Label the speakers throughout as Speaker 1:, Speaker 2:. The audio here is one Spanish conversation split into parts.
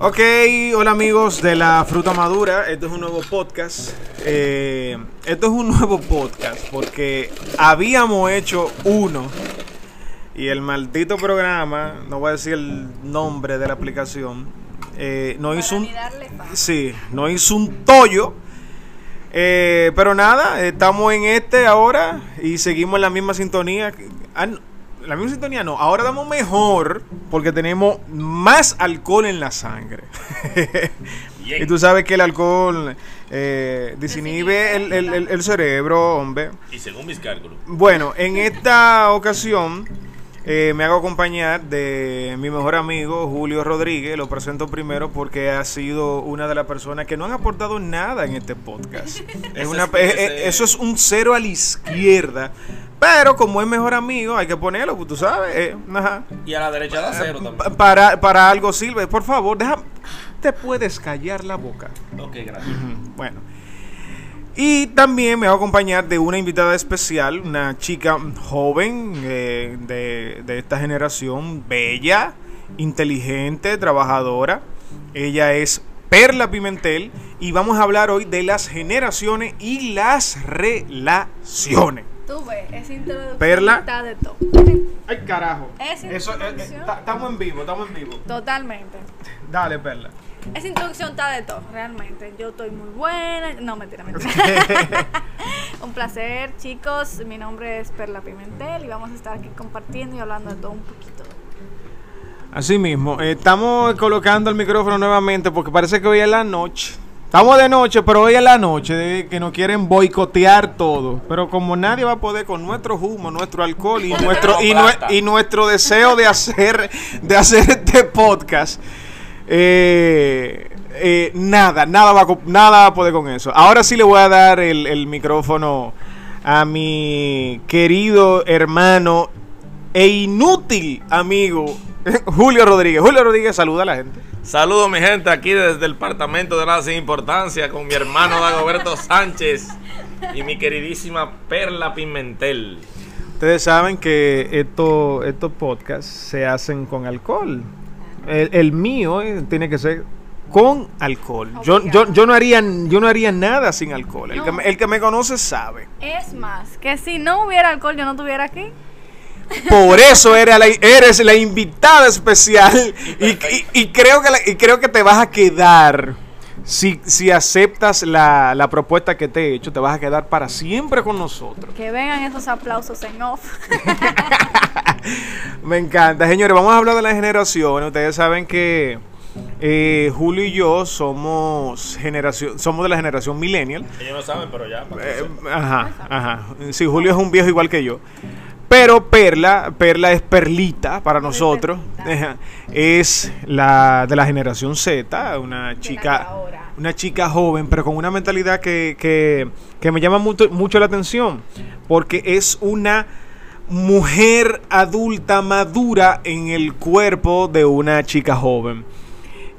Speaker 1: Ok, hola amigos de la fruta madura. Esto es un nuevo podcast. Eh, esto es un nuevo podcast porque habíamos hecho uno y el maldito programa, no voy a decir el nombre de la aplicación, eh, no hizo un, sí, no hizo un tollo. Eh, pero nada, estamos en este ahora y seguimos en la misma sintonía. La misma sintonía no, ahora damos mejor porque tenemos más alcohol en la sangre. y tú sabes que el alcohol eh, desinhibe el, el, el, cerebro, hombre.
Speaker 2: Y según mis cálculos.
Speaker 1: Bueno, en esta ocasión eh, me hago acompañar de mi mejor amigo Julio Rodríguez. Lo presento primero porque ha sido una de las personas que no han aportado nada en este podcast. es una, eso es un cero a la izquierda. Pero como es mejor amigo, hay que ponerlo, pues, tú sabes. Eh,
Speaker 2: y a la derecha da cero también.
Speaker 1: Para, para algo sirve. Por favor, deja, te puedes callar la boca.
Speaker 2: Ok, gracias.
Speaker 1: Bueno. Y también me va a acompañar de una invitada especial, una chica joven eh, de, de esta generación, bella, inteligente, trabajadora. Ella es Perla Pimentel y vamos a hablar hoy de las generaciones y las relaciones.
Speaker 3: Tú ves, esa introducción
Speaker 1: Perla.
Speaker 3: está de todo.
Speaker 1: Ay, carajo. Eso, eh, eh, estamos en vivo, estamos en vivo.
Speaker 3: Totalmente.
Speaker 1: Dale, Perla.
Speaker 3: Esa introducción está de todo, realmente. Yo estoy muy buena. No, mentira, mentira. un placer, chicos. Mi nombre es Perla Pimentel y vamos a estar aquí compartiendo y hablando de todo un poquito.
Speaker 1: Así mismo, eh, estamos colocando el micrófono nuevamente porque parece que hoy es la noche. Estamos de noche, pero hoy es la noche de que nos quieren boicotear todo. Pero como nadie va a poder con nuestro humo, nuestro alcohol y nuestro y, nue- y nuestro deseo de hacer de hacer este podcast, eh, eh, nada, nada va, nada va a poder con eso. Ahora sí le voy a dar el, el micrófono a mi querido hermano e inútil amigo Julio Rodríguez. Julio Rodríguez, saluda a la gente.
Speaker 2: Saludos mi gente aquí desde el departamento de la sin importancia con mi hermano Dagoberto Sánchez y mi queridísima Perla Pimentel.
Speaker 1: Ustedes saben que esto- estos podcasts se hacen con alcohol. El, el mío eh, tiene que ser con alcohol. Yo, yo, yo, no haría, yo no haría nada sin alcohol. El, que, me, el que me conoce sabe.
Speaker 3: Es más, que si no hubiera alcohol, yo no estuviera aquí.
Speaker 1: Por eso era la- eres la invitada especial y, y- y creo que la- y creo que te vas a quedar. Si, si aceptas la, la propuesta que te he hecho, te vas a quedar para siempre con nosotros.
Speaker 3: Que vengan esos aplausos en off.
Speaker 1: Me encanta, señores. Vamos a hablar de las generaciones. Ustedes saben que eh, Julio y yo somos generación, somos de la generación millennial.
Speaker 2: Ellos no saben, pero ya. para que
Speaker 1: Eh, ajá, ajá. Sí, Julio es un viejo igual que yo. Pero Perla, Perla es Perlita para nosotros. Es la de la generación Z, una chica, una chica joven, pero con una mentalidad que, que, que me llama mucho, mucho la atención, porque es una mujer adulta madura en el cuerpo de una chica joven.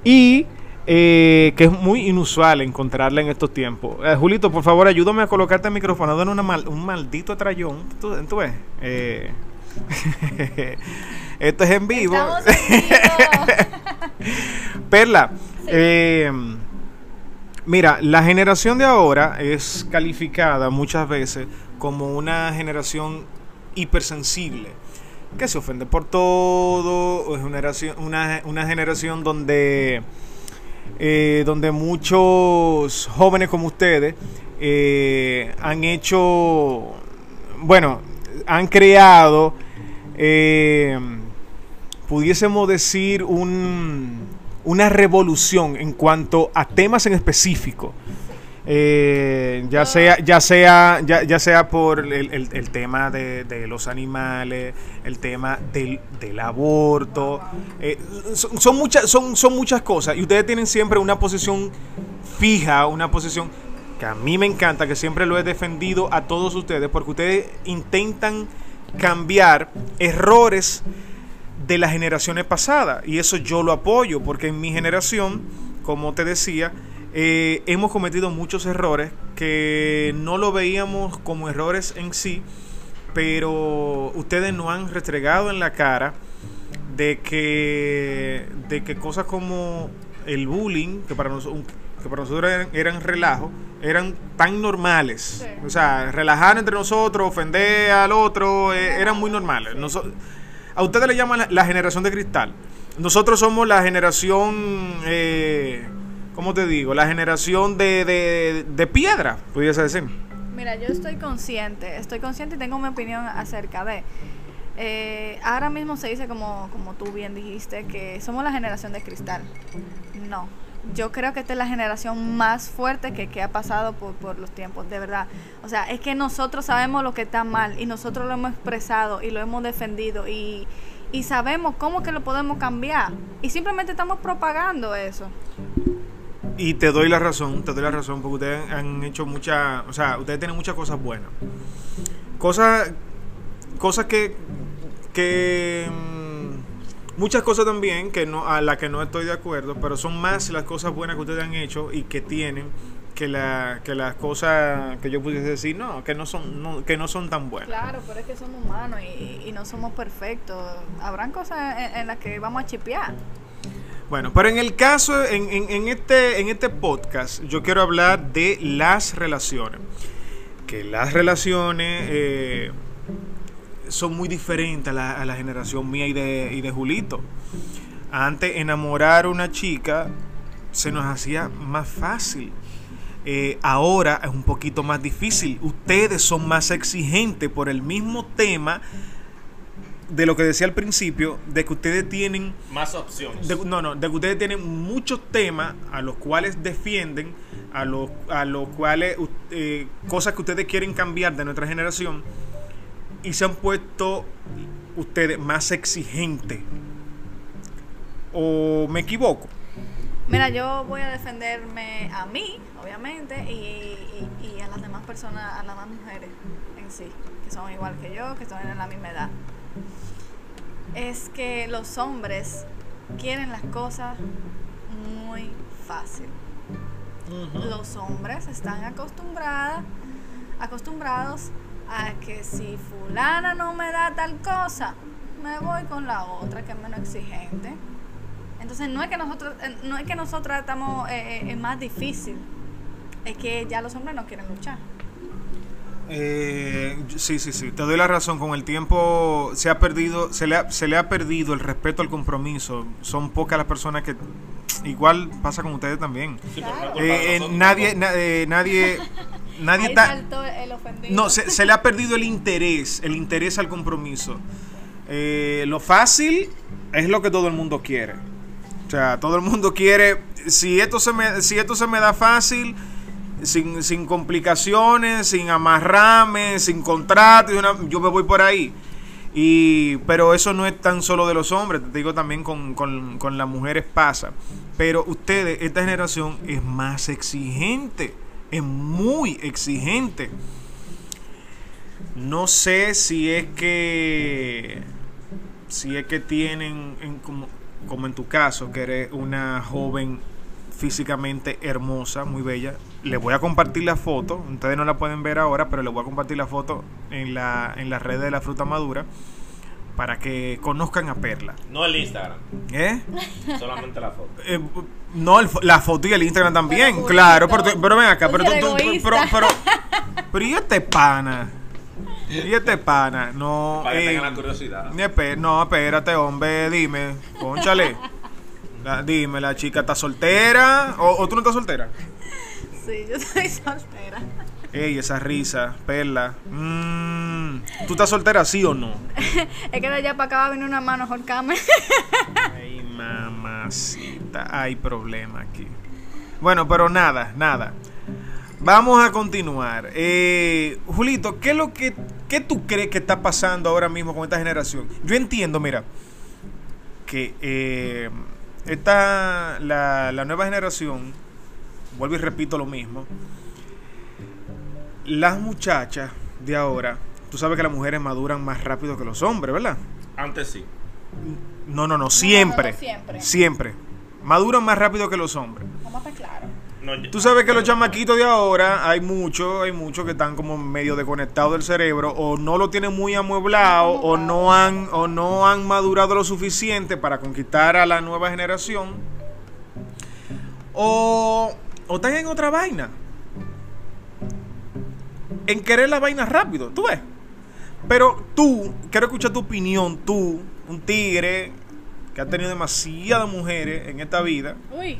Speaker 1: Y eh, que es muy inusual encontrarla en estos tiempos. Eh, Julito, por favor, ayúdame a colocarte el micrófono. Dame una mal- un maldito trayón. ¿Tú, tú ves? Eh, esto es en vivo.
Speaker 3: En.
Speaker 1: Perla, eh, mira, la generación de ahora es calificada muchas veces como una generación hipersensible, que se ofende por todo, es una generación, una, una generación donde, eh, donde muchos jóvenes como ustedes eh, han hecho, bueno, han creado, eh, pudiésemos decir, un, una revolución en cuanto a temas en específico. Eh, ya sea ya sea ya, ya sea por el, el- el tema de, de los animales el tema del, del aborto eh, son, son muchas son, son muchas cosas y ustedes tienen siempre una posición fija una posición que a mí me encanta que siempre lo he defendido a todos ustedes porque ustedes intentan cambiar errores de las generaciones pasadas. Y eso yo lo apoyo, porque en mi generación, como te decía, eh, hemos cometido muchos errores que no lo veíamos como errores en sí, pero ustedes no han restregado en la cara de que, de que cosas como el bullying, que para, nosotros que para nosotros eran, eran relajo, eran tan normales.
Speaker 3: Sí.
Speaker 1: O sea, relajar entre nosotros, ofender al otro, eh, eran muy normales. Noso- a ustedes le llaman la, la generación de cristal. Nosotros somos la generación, eh, ¿cómo te digo? La generación de, de, piedra, pudiese decir.
Speaker 3: Mira, yo estoy consciente, estoy consciente y tengo mi opinión acerca de. eh, ahora mismo se dice, como, como tú bien dijiste, que somos la generación de cristal. No, yo creo que esta es la generación más fuerte que, que ha pasado por, por los tiempos, de verdad. O sea, es que nosotros sabemos lo que está mal y nosotros lo hemos expresado y lo hemos defendido y, y sabemos cómo que lo podemos cambiar. Y simplemente estamos propagando eso.
Speaker 1: Y te doy la razón, te doy la razón, porque ustedes han hecho muchas, o sea, ustedes tienen muchas cosas buenas. Cosas, cosas que, que, mm, muchas cosas también que no, a las que no estoy de acuerdo, pero son más las cosas buenas que ustedes han hecho y que tienen que, la, que las cosas que yo pudiese decir, no, que no son, no, que no son tan buenas.
Speaker 3: Claro, pero es que somos humanos y, no somos perfectos. Habrán cosas en, en las que vamos a chipear.
Speaker 1: Bueno, pero en el caso, en, en- este, en este podcast, yo quiero hablar de las relaciones. Que las relaciones eh, son muy diferentes a la, a la generación mía y de, y de Julito. Antes, enamorar a una chica se nos hacía más fácil. Eh, ahora es un poquito más difícil. Ustedes son más exigentes por el mismo tema de lo que decía al principio, de que ustedes tienen
Speaker 2: Más opciones.
Speaker 1: de- no, no, de que ustedes tienen muchos temas a los cuales defienden, a los, a los cuales, eh, cosas que ustedes quieren cambiar de nuestra generación, y se han puesto ustedes más exigentes. ¿O me equivoco?
Speaker 3: Mira, yo voy a defenderme a mí, obviamente, y, y- y a las demás personas, a las demás mujeres en sí, que son igual que yo, que son en la misma edad. Es que los hombres quieren las cosas muy fácil. Los hombres están acostumbradas, acostumbrados a que si fulana no me da tal cosa, me voy con la otra que es menos exigente. Entonces no es que nosotros, eh, no es que nosotros estamos eh, eh, es más difícil, es que ya los hombres no quieren luchar.
Speaker 1: Eh, sí, sí, sí. Te doy la razón. Con el tiempo se ha perdido, se le ha, se le ha perdido el respeto al compromiso. Son pocas las personas que igual pasa con ustedes también.
Speaker 2: Sí,
Speaker 3: Claro.
Speaker 1: Eh, eh, nadie, na- eh, nadie, nadie
Speaker 3: el.
Speaker 1: No, se, se le ha perdido el interés, el interés al compromiso. Eh, lo fácil es lo que todo el mundo quiere. O sea, todo el mundo quiere. Si esto se me, si esto se me da fácil, sin, complicaciones, sin amarrarme, sin contrato, y una- yo me voy por ahí. Y, pero eso no es tan solo de los hombres, te digo también con, las mujeres pasa. Pero ustedes, esta generación es más exigente, es muy exigente. No sé si es que si es que tienen en- como, como en tu caso que eres una joven físicamente hermosa, muy bella. Le voy a compartir la foto, ustedes no la pueden ver ahora, pero le voy a compartir la foto en la en las redes de la fruta madura para que conozcan a Perla.
Speaker 2: No el Instagram,
Speaker 1: ¿Eh?
Speaker 2: solamente la foto.
Speaker 1: Eh, no, el la foto y el Instagram también,
Speaker 3: Pero,
Speaker 1: claro, pero, pero ven acá, pero tú, tú- pero, pero, pero, y este pana, y este pana, no,
Speaker 2: Para que
Speaker 1: eh,
Speaker 2: tengan la curiosidad.
Speaker 1: ni espe- no, espérate, hombre, dime, conchale, La- dime, la chica está soltera, o, o tú no estás soltera,
Speaker 3: Sí, yo estoy soltera.
Speaker 1: ey, esa risa, perla, mm, tú estás soltera, sí o no,
Speaker 3: Es que de allá para acá va a venir una mano, Jorcame.
Speaker 1: Ay, mamacita, hay problema aquí. Bueno, pero nada, nada. Vamos a continuar. Eh, Julito, ¿qué es lo que qué tú crees que está pasando ahora mismo con esta generación? Yo entiendo, mira, que eh, esta la, la nueva generación, vuelvo y repito lo mismo. Las muchachas de ahora, tú sabes que las mujeres maduran más rápido que los hombres, ¿verdad?
Speaker 2: Antes sí.
Speaker 1: No, no, no, siempre.
Speaker 3: no, siempre.
Speaker 1: Siempre. Maduran más rápido que los hombres.
Speaker 3: Vamos a estar claro.
Speaker 1: Tú sabes que los chamaquitos de ahora, hay muchos, hay muchos que están como medio desconectados del cerebro, o no lo tienen muy amueblado, o no han, o no han madurado lo suficiente para conquistar a la nueva generación. O, o están en otra vaina. En querer la vaina rápido, tú ves. Pero tú, quiero escuchar tu opinión, tú, un tigre que ha tenido demasiadas mujeres en esta vida,
Speaker 3: Uy.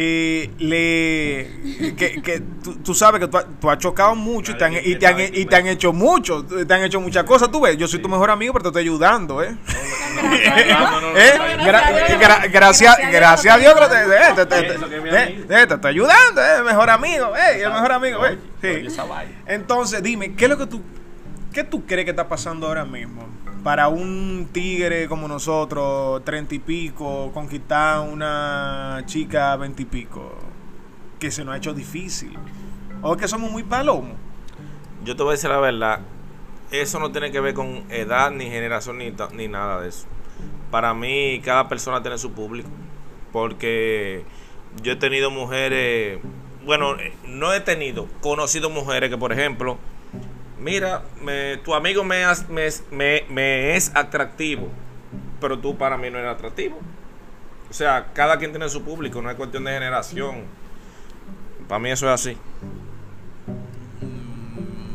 Speaker 1: Que le que, que tú, tú sabes que tú, has- tú has chocado mucho y te, han, y, te han, y te han hecho mucho, te han hecho muchas cosas, tú ves, yo soy tu mejor amigo, pero te estoy ayudando, ¿eh?
Speaker 2: No,
Speaker 1: ¿Eh?
Speaker 3: Gracias a Dios.
Speaker 1: gracias, gracias a te, eh, te, eh, te estoy ayudando, eh, mejor amigo, eh, el mejor amigo, eh. Sí. Entonces, dime, ¿qué es lo que tú qué tú crees que está pasando ahora mismo? Para un tigre como nosotros, treinta y pico, conquistar una chica veinte y pico, que se nos ha hecho difícil. O que somos muy palomos.
Speaker 2: Yo te voy a decir la verdad. Eso no tiene que ver con edad, ni generación, ni, ni nada de eso. Para mí, cada persona tiene su público. Porque yo he tenido mujeres. Bueno, eh, no he tenido, conocido mujeres que, por ejemplo, mira, me- tu amigo me, me, es- me- me es atractivo, pero tú para mí no eres atractivo. O sea, cada quien tiene su público, no es cuestión de generación. Para mí eso es así.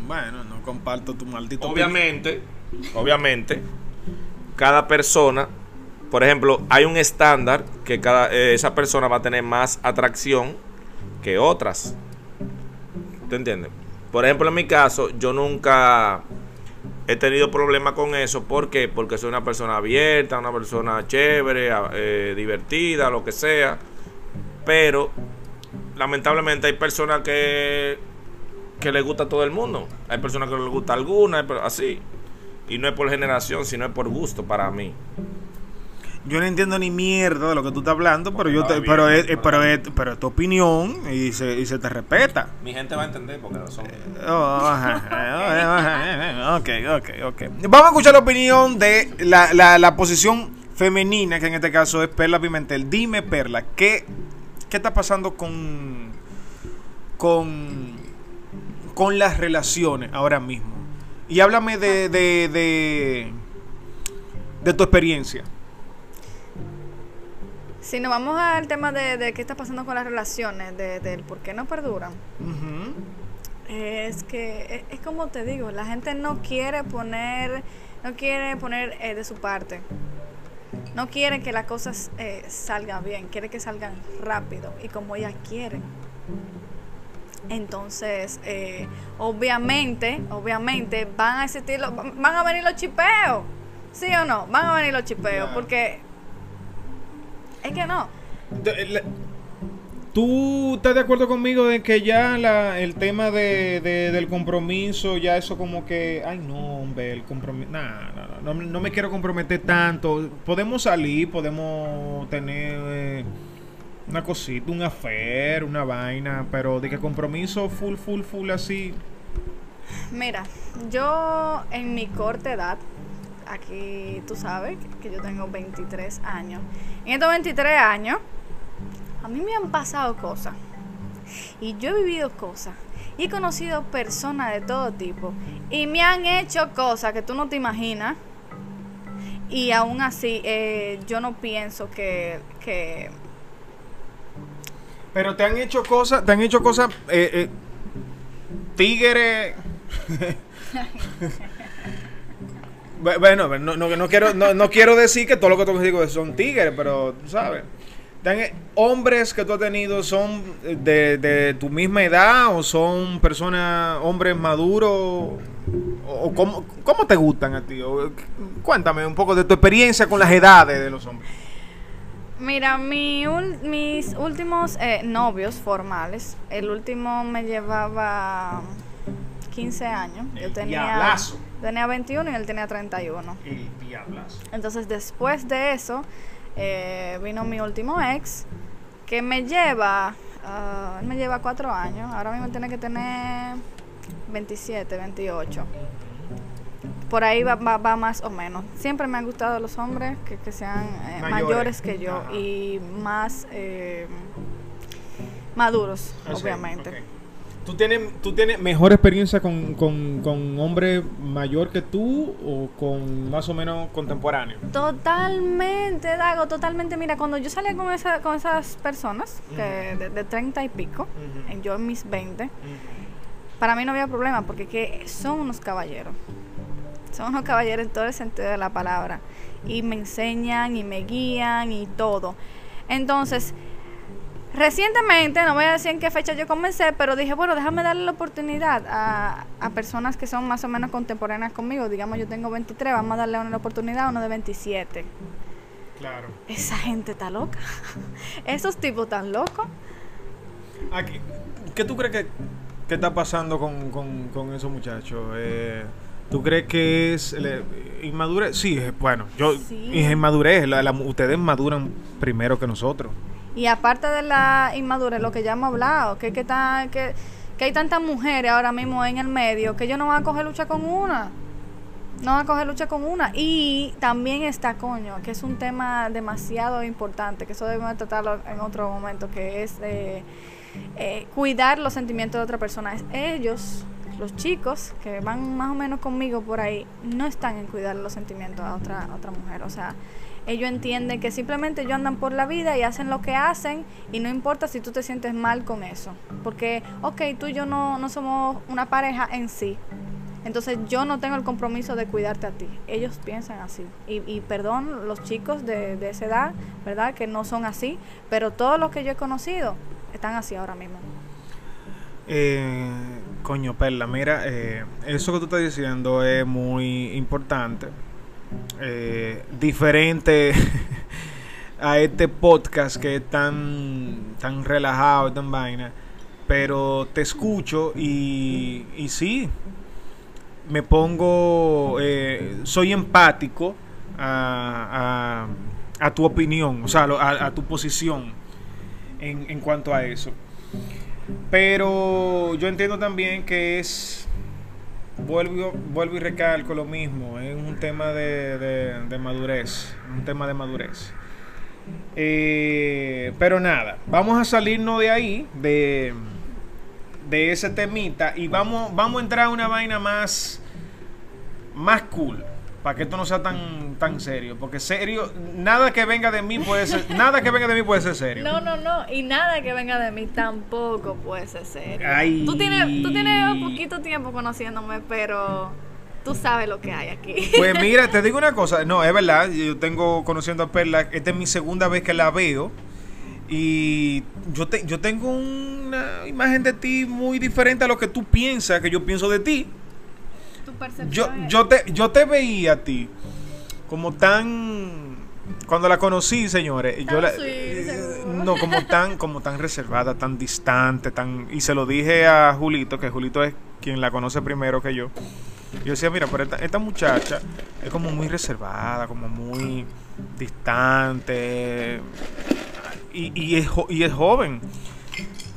Speaker 1: Bueno, no comparto tu maldito
Speaker 2: Obviamente, obviamente, cada persona, por ejemplo, hay un estándar que cada eh, esa persona va a tener más atracción que otras. ¿Te entiendes? Por ejemplo, en mi caso, yo nunca he tenido problemas con eso. ¿Por qué? Porque soy una persona abierta, una persona chévere, eh, divertida, lo que sea. Pero, lamentablemente, hay personas que que le gusta a todo el mundo. Hay personas que no le gusta alguna, así. Y no es por generación, sino es por gusto para mí.
Speaker 1: Yo no entiendo ni mierda de lo que tú estás hablando, pero yo te,
Speaker 2: bien,
Speaker 1: pero es, pero es, pero es tu opinión y se, y se te respeta.
Speaker 2: Mi gente va a entender porque no son.
Speaker 1: Oh, ajá, ok, ok, ok. Vamos a escuchar la opinión de la, la, la posición femenina, que en este caso es Perla Pimentel. Dime, Perla, ¿qué, qué está pasando con, con, con las relaciones ahora mismo? Y háblame de, de, de, de tu experiencia.
Speaker 3: Si nos vamos al tema de, de qué está pasando con las relaciones, de, del por qué no perduran, es que es, es como te digo, la gente no quiere poner, no quiere poner eh, de su parte. No quiere que las cosas eh, salgan bien, quiere que salgan rápido y como ellas quieren. Entonces, eh, obviamente, obviamente van a existir, los- van a venir los chipeos, ¿sí o no? Van a venir los chipeos, porque es que no.
Speaker 1: ¿Tú estás de acuerdo conmigo de que ya la, el tema de, de- del compromiso, ya eso como que, ay no, hombre, el compromiso, nah, no, no, no, no me quiero comprometer tanto. Podemos salir, podemos tener eh, una cosita, un affair, una vaina, pero de que compromiso full, full, full así.
Speaker 3: Mira, yo en mi corta edad, aquí tú sabes que yo tengo 23 años. En estos 23 años, a mí me han pasado cosas. Y yo he vivido cosas. Y he conocido personas de todo tipo. Y me han hecho cosas que tú no te imaginas. Y aún así, eh, yo no pienso que, que
Speaker 1: Pero te han hecho cosas, te han hecho cosas, eh, eh, tigre. Bu- bueno, no, no, no quiero, no, no quiero decir que todo lo que tú digo son tigres, pero tú sabes. Han- hombres que tú has tenido son de, de tu misma edad o son personas, hombres maduros o, o cómo, cómo te gustan a ti. O, cuéntame un poco de tu experiencia con las edades de los hombres.
Speaker 3: Mira, mi mis últimos eh, novios formales, el último me llevaba 15 años. Yo tenía,
Speaker 1: diablazo.
Speaker 3: tenía 21 y él tenía 31.
Speaker 1: El diablazo.
Speaker 3: Entonces, después de eso, eh, vino mi último ex, que me lleva, él me lleva 4 años. Ahora mismo tiene que tener 27, 28. Por ahí va, va, va más o menos. Siempre me han gustado los hombres que, que sean eh,
Speaker 1: Mayores.
Speaker 3: mayores que yo y más eh, maduros,
Speaker 1: Ah, sí,
Speaker 3: obviamente.
Speaker 1: ¿Tú tienes, ¿Tú tienes mejor experiencia con, con, con hombre mayor que tú o con más o menos contemporáneo?
Speaker 3: Totalmente, Dago, totalmente. Mira, cuando yo salía con, esa, con esas personas, que de, de 30 y pico, yo en mis 20, para mí no había problema porque que son unos caballeros. Son unos caballeros en todo el sentido de la palabra. Y me enseñan y me guían y todo. Entonces, recientemente, no voy a decir en qué fecha yo comencé, pero dije, bueno, déjame darle la oportunidad a, a personas que son más o menos contemporáneas conmigo. Digamos, yo tengo 23, vamos a darle una oportunidad a uno de 27.
Speaker 1: Claro.
Speaker 3: Esa gente está loca. Esos tipos tan locos.
Speaker 1: Aquí, ¿Qué tú crees que, que está pasando con, con, con esos muchachos? Eh, ¿Tú crees que es inmadurez? Sí, eh, bueno, yo
Speaker 3: Sí.
Speaker 1: inmadurez. la- la- ustedes maduran primero que nosotros.
Speaker 3: Y aparte de la inmadurez, lo que ya hemos hablado, que, que, que, que hay tantas mujeres ahora mismo en el medio que ellos no van a coger lucha con una. No van a coger lucha con una. Y también está, coño, que es un tema demasiado importante, que eso debemos de tratarlo en otro momento, que es eh, eh, cuidar los sentimientos de otra persona. Ellos, los chicos que van más o menos conmigo por ahí, no están en cuidar los sentimientos a otra, a otra mujer. O sea, ellos entienden que simplemente ellos andan por la vida y hacen lo que hacen y no importa si tú te sientes mal con eso. Porque, ok, tú y yo no, no somos una pareja en sí. Entonces yo no tengo el compromiso de cuidarte a ti. Ellos piensan así. Y, y perdón los chicos de, de esa edad, ¿verdad? Que no son así. Pero todos los que yo he conocido están así ahora mismo.
Speaker 1: Eh, coño, Perla, mira, eh, eso que tú estás diciendo es muy importante. Eh, diferente a este podcast que es tan, tan relajado tan vaina. Pero te escucho y, y sí, me pongo, eh, soy empático a, a- tu opinión, o sea, a- a tu posición en, en cuanto a eso. Pero yo entiendo también que es, vuelvo, vuelvo y recalco lo mismo, es un tema de, de- madurez, un tema de madurez. Eh, pero nada, vamos a salirnos de ahí, de, de ese temita, y vamos, vamos a entrar a una vaina más, más cool. Para que esto no sea tan, tan serio. Porque serio, nada que venga de mí puede ser, nada que venga de mí puede ser serio.
Speaker 3: No, no, no. Y nada que venga de mí tampoco puede ser serio.
Speaker 1: Ay.
Speaker 3: Tú tienes, tú tienes un poquito tiempo conociéndome, pero tú sabes lo que hay aquí.
Speaker 1: Pues mira, te digo una cosa, no, es verdad, yo tengo conociendo a Perla, esta es mi segunda vez que la veo y yo, te, yo tengo una imagen de ti muy diferente a lo que tú piensas que yo pienso de ti.
Speaker 3: Percepción
Speaker 1: Yo, yo, te, yo te veía a ti como tan... Cuando la conocí, señores, yo la, eh, no como tan como tan reservada, tan distante, tan y se lo dije a Julito, que Julito es quien la conoce primero que yo. Yo decía, mira, pero esta, esta muchacha es como muy reservada, como muy distante y, y, es, y es joven.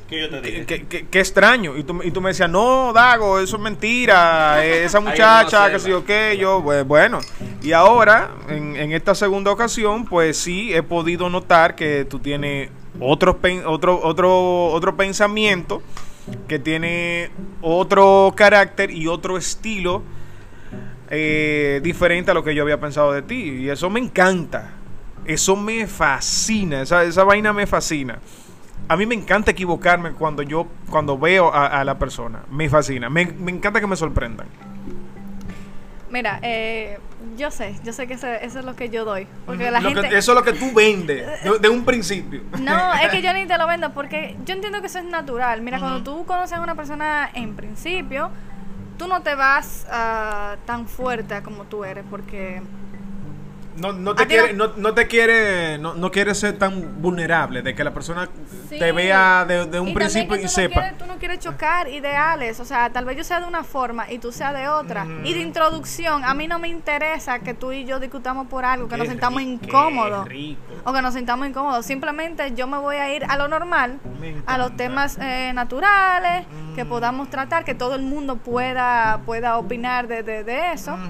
Speaker 2: ¿Qué yo te
Speaker 1: Qué,
Speaker 2: dije?
Speaker 1: qué- qué- qué extraño. Y tú, me- y tú me decías, no, Dago, eso es mentira. eh, Esa muchacha, que sé yo qué, yo, pues, bueno. Y ahora, en, en esta segunda ocasión, pues sí, he podido notar que tú tienes otros pen- otro, otro, otro pensamiento, que tiene otro carácter y otro estilo eh, diferente a lo que yo había pensado de ti. Y eso me encanta. Eso me fascina. Esa, esa vaina me fascina. A mí me encanta equivocarme cuando yo cuando veo a, a la persona. Me fascina. Me, me encanta que me sorprendan.
Speaker 3: Mira, eh, yo sé, yo sé que eso, eso es lo que yo doy. Porque la
Speaker 1: que-
Speaker 3: gente...
Speaker 1: eso es lo que tú vendes de, de un principio.
Speaker 3: No, es que yo ni te lo vendo porque yo entiendo que eso es natural. Mira, cuando tú conoces a una persona en principio, tú no te vas ah, tan fuerte como tú eres porque
Speaker 1: No, no te quiere,
Speaker 3: no-
Speaker 1: no, te quiere, no, no quiere ser tan vulnerable, de que la persona
Speaker 3: Sí.
Speaker 1: te vea de, de un
Speaker 3: Y
Speaker 1: principio
Speaker 3: que
Speaker 1: y
Speaker 3: tú
Speaker 1: sepa.
Speaker 3: quieres- tú no quieres chocar ideales, o sea, tal vez yo sea de una forma y tú seas de otra. Y de introducción, a mí no me interesa que tú y yo discutamos por algo, que nos sintamos incómodos. O que nos sintamos incómodos. Simplemente yo me voy a ir a lo normal, a los temas eh, naturales, que
Speaker 1: Mm.
Speaker 3: podamos tratar, que todo el mundo pueda, pueda opinar de, de, de eso.
Speaker 1: Ujú.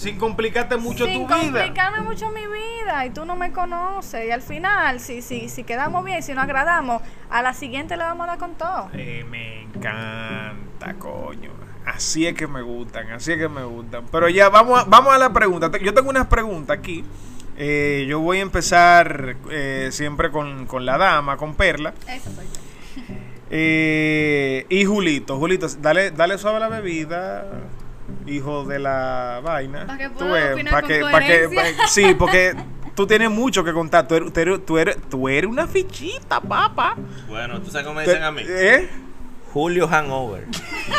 Speaker 1: Sin complicarte mucho
Speaker 3: sin
Speaker 1: tu vida.
Speaker 3: complicarme mucho mi vida y tú no me conoces y al final si si si quedamos bien si nos agradamos a la siguiente le vamos a dar con todo
Speaker 1: Eh, me encanta, coño. Así es que me gustan, así es que me gustan. Pero ya vamos a, vamos a la pregunta. Yo tengo unas preguntas aquí. Eh, yo voy a empezar eh, siempre con, con la dama, con Perla.
Speaker 3: eso soy yo
Speaker 1: Eh, y Julito, Julito, dale, dale suave la bebida, hijo de la vaina.
Speaker 3: Pa' que pueda opinar
Speaker 1: pa'
Speaker 3: con
Speaker 1: que- pa' que- pa- sí, porque tú tienes mucho que contar. Tú eres, tú eres, tú eres, tú eres una fichita, papá.
Speaker 2: Bueno, ¿tú sabes cómo me dicen a mí?
Speaker 1: ¿Eh?
Speaker 2: Julio Hangover.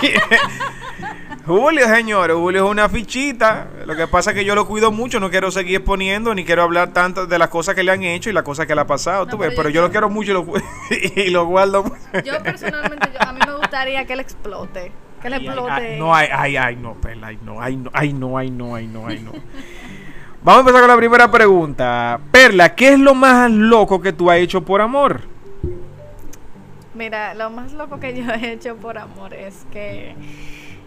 Speaker 1: Julio, señores, Julio es una fichita. Lo que pasa es que yo lo cuido mucho, no quiero seguir exponiendo, ni quiero hablar tanto de las cosas que le han hecho y las cosas que le ha pasado,
Speaker 3: No,
Speaker 1: tú
Speaker 3: pero
Speaker 1: ves,
Speaker 3: yo
Speaker 1: pero yo lo quiero mucho y lo, cu- y lo guardo. mucho.
Speaker 3: yo personalmente yo- a mí me gustaría que él explote que
Speaker 1: ay,
Speaker 3: explote
Speaker 1: ay, no, ay, ay, ay, no, Perla, ay, no, ay, no, ay, no, ay, no, ay, no, ay, no. Vamos a empezar con la primera pregunta. Perla, ¿qué es lo más loco que tú has hecho por amor?
Speaker 3: Mira, lo más loco que yo he hecho por amor es que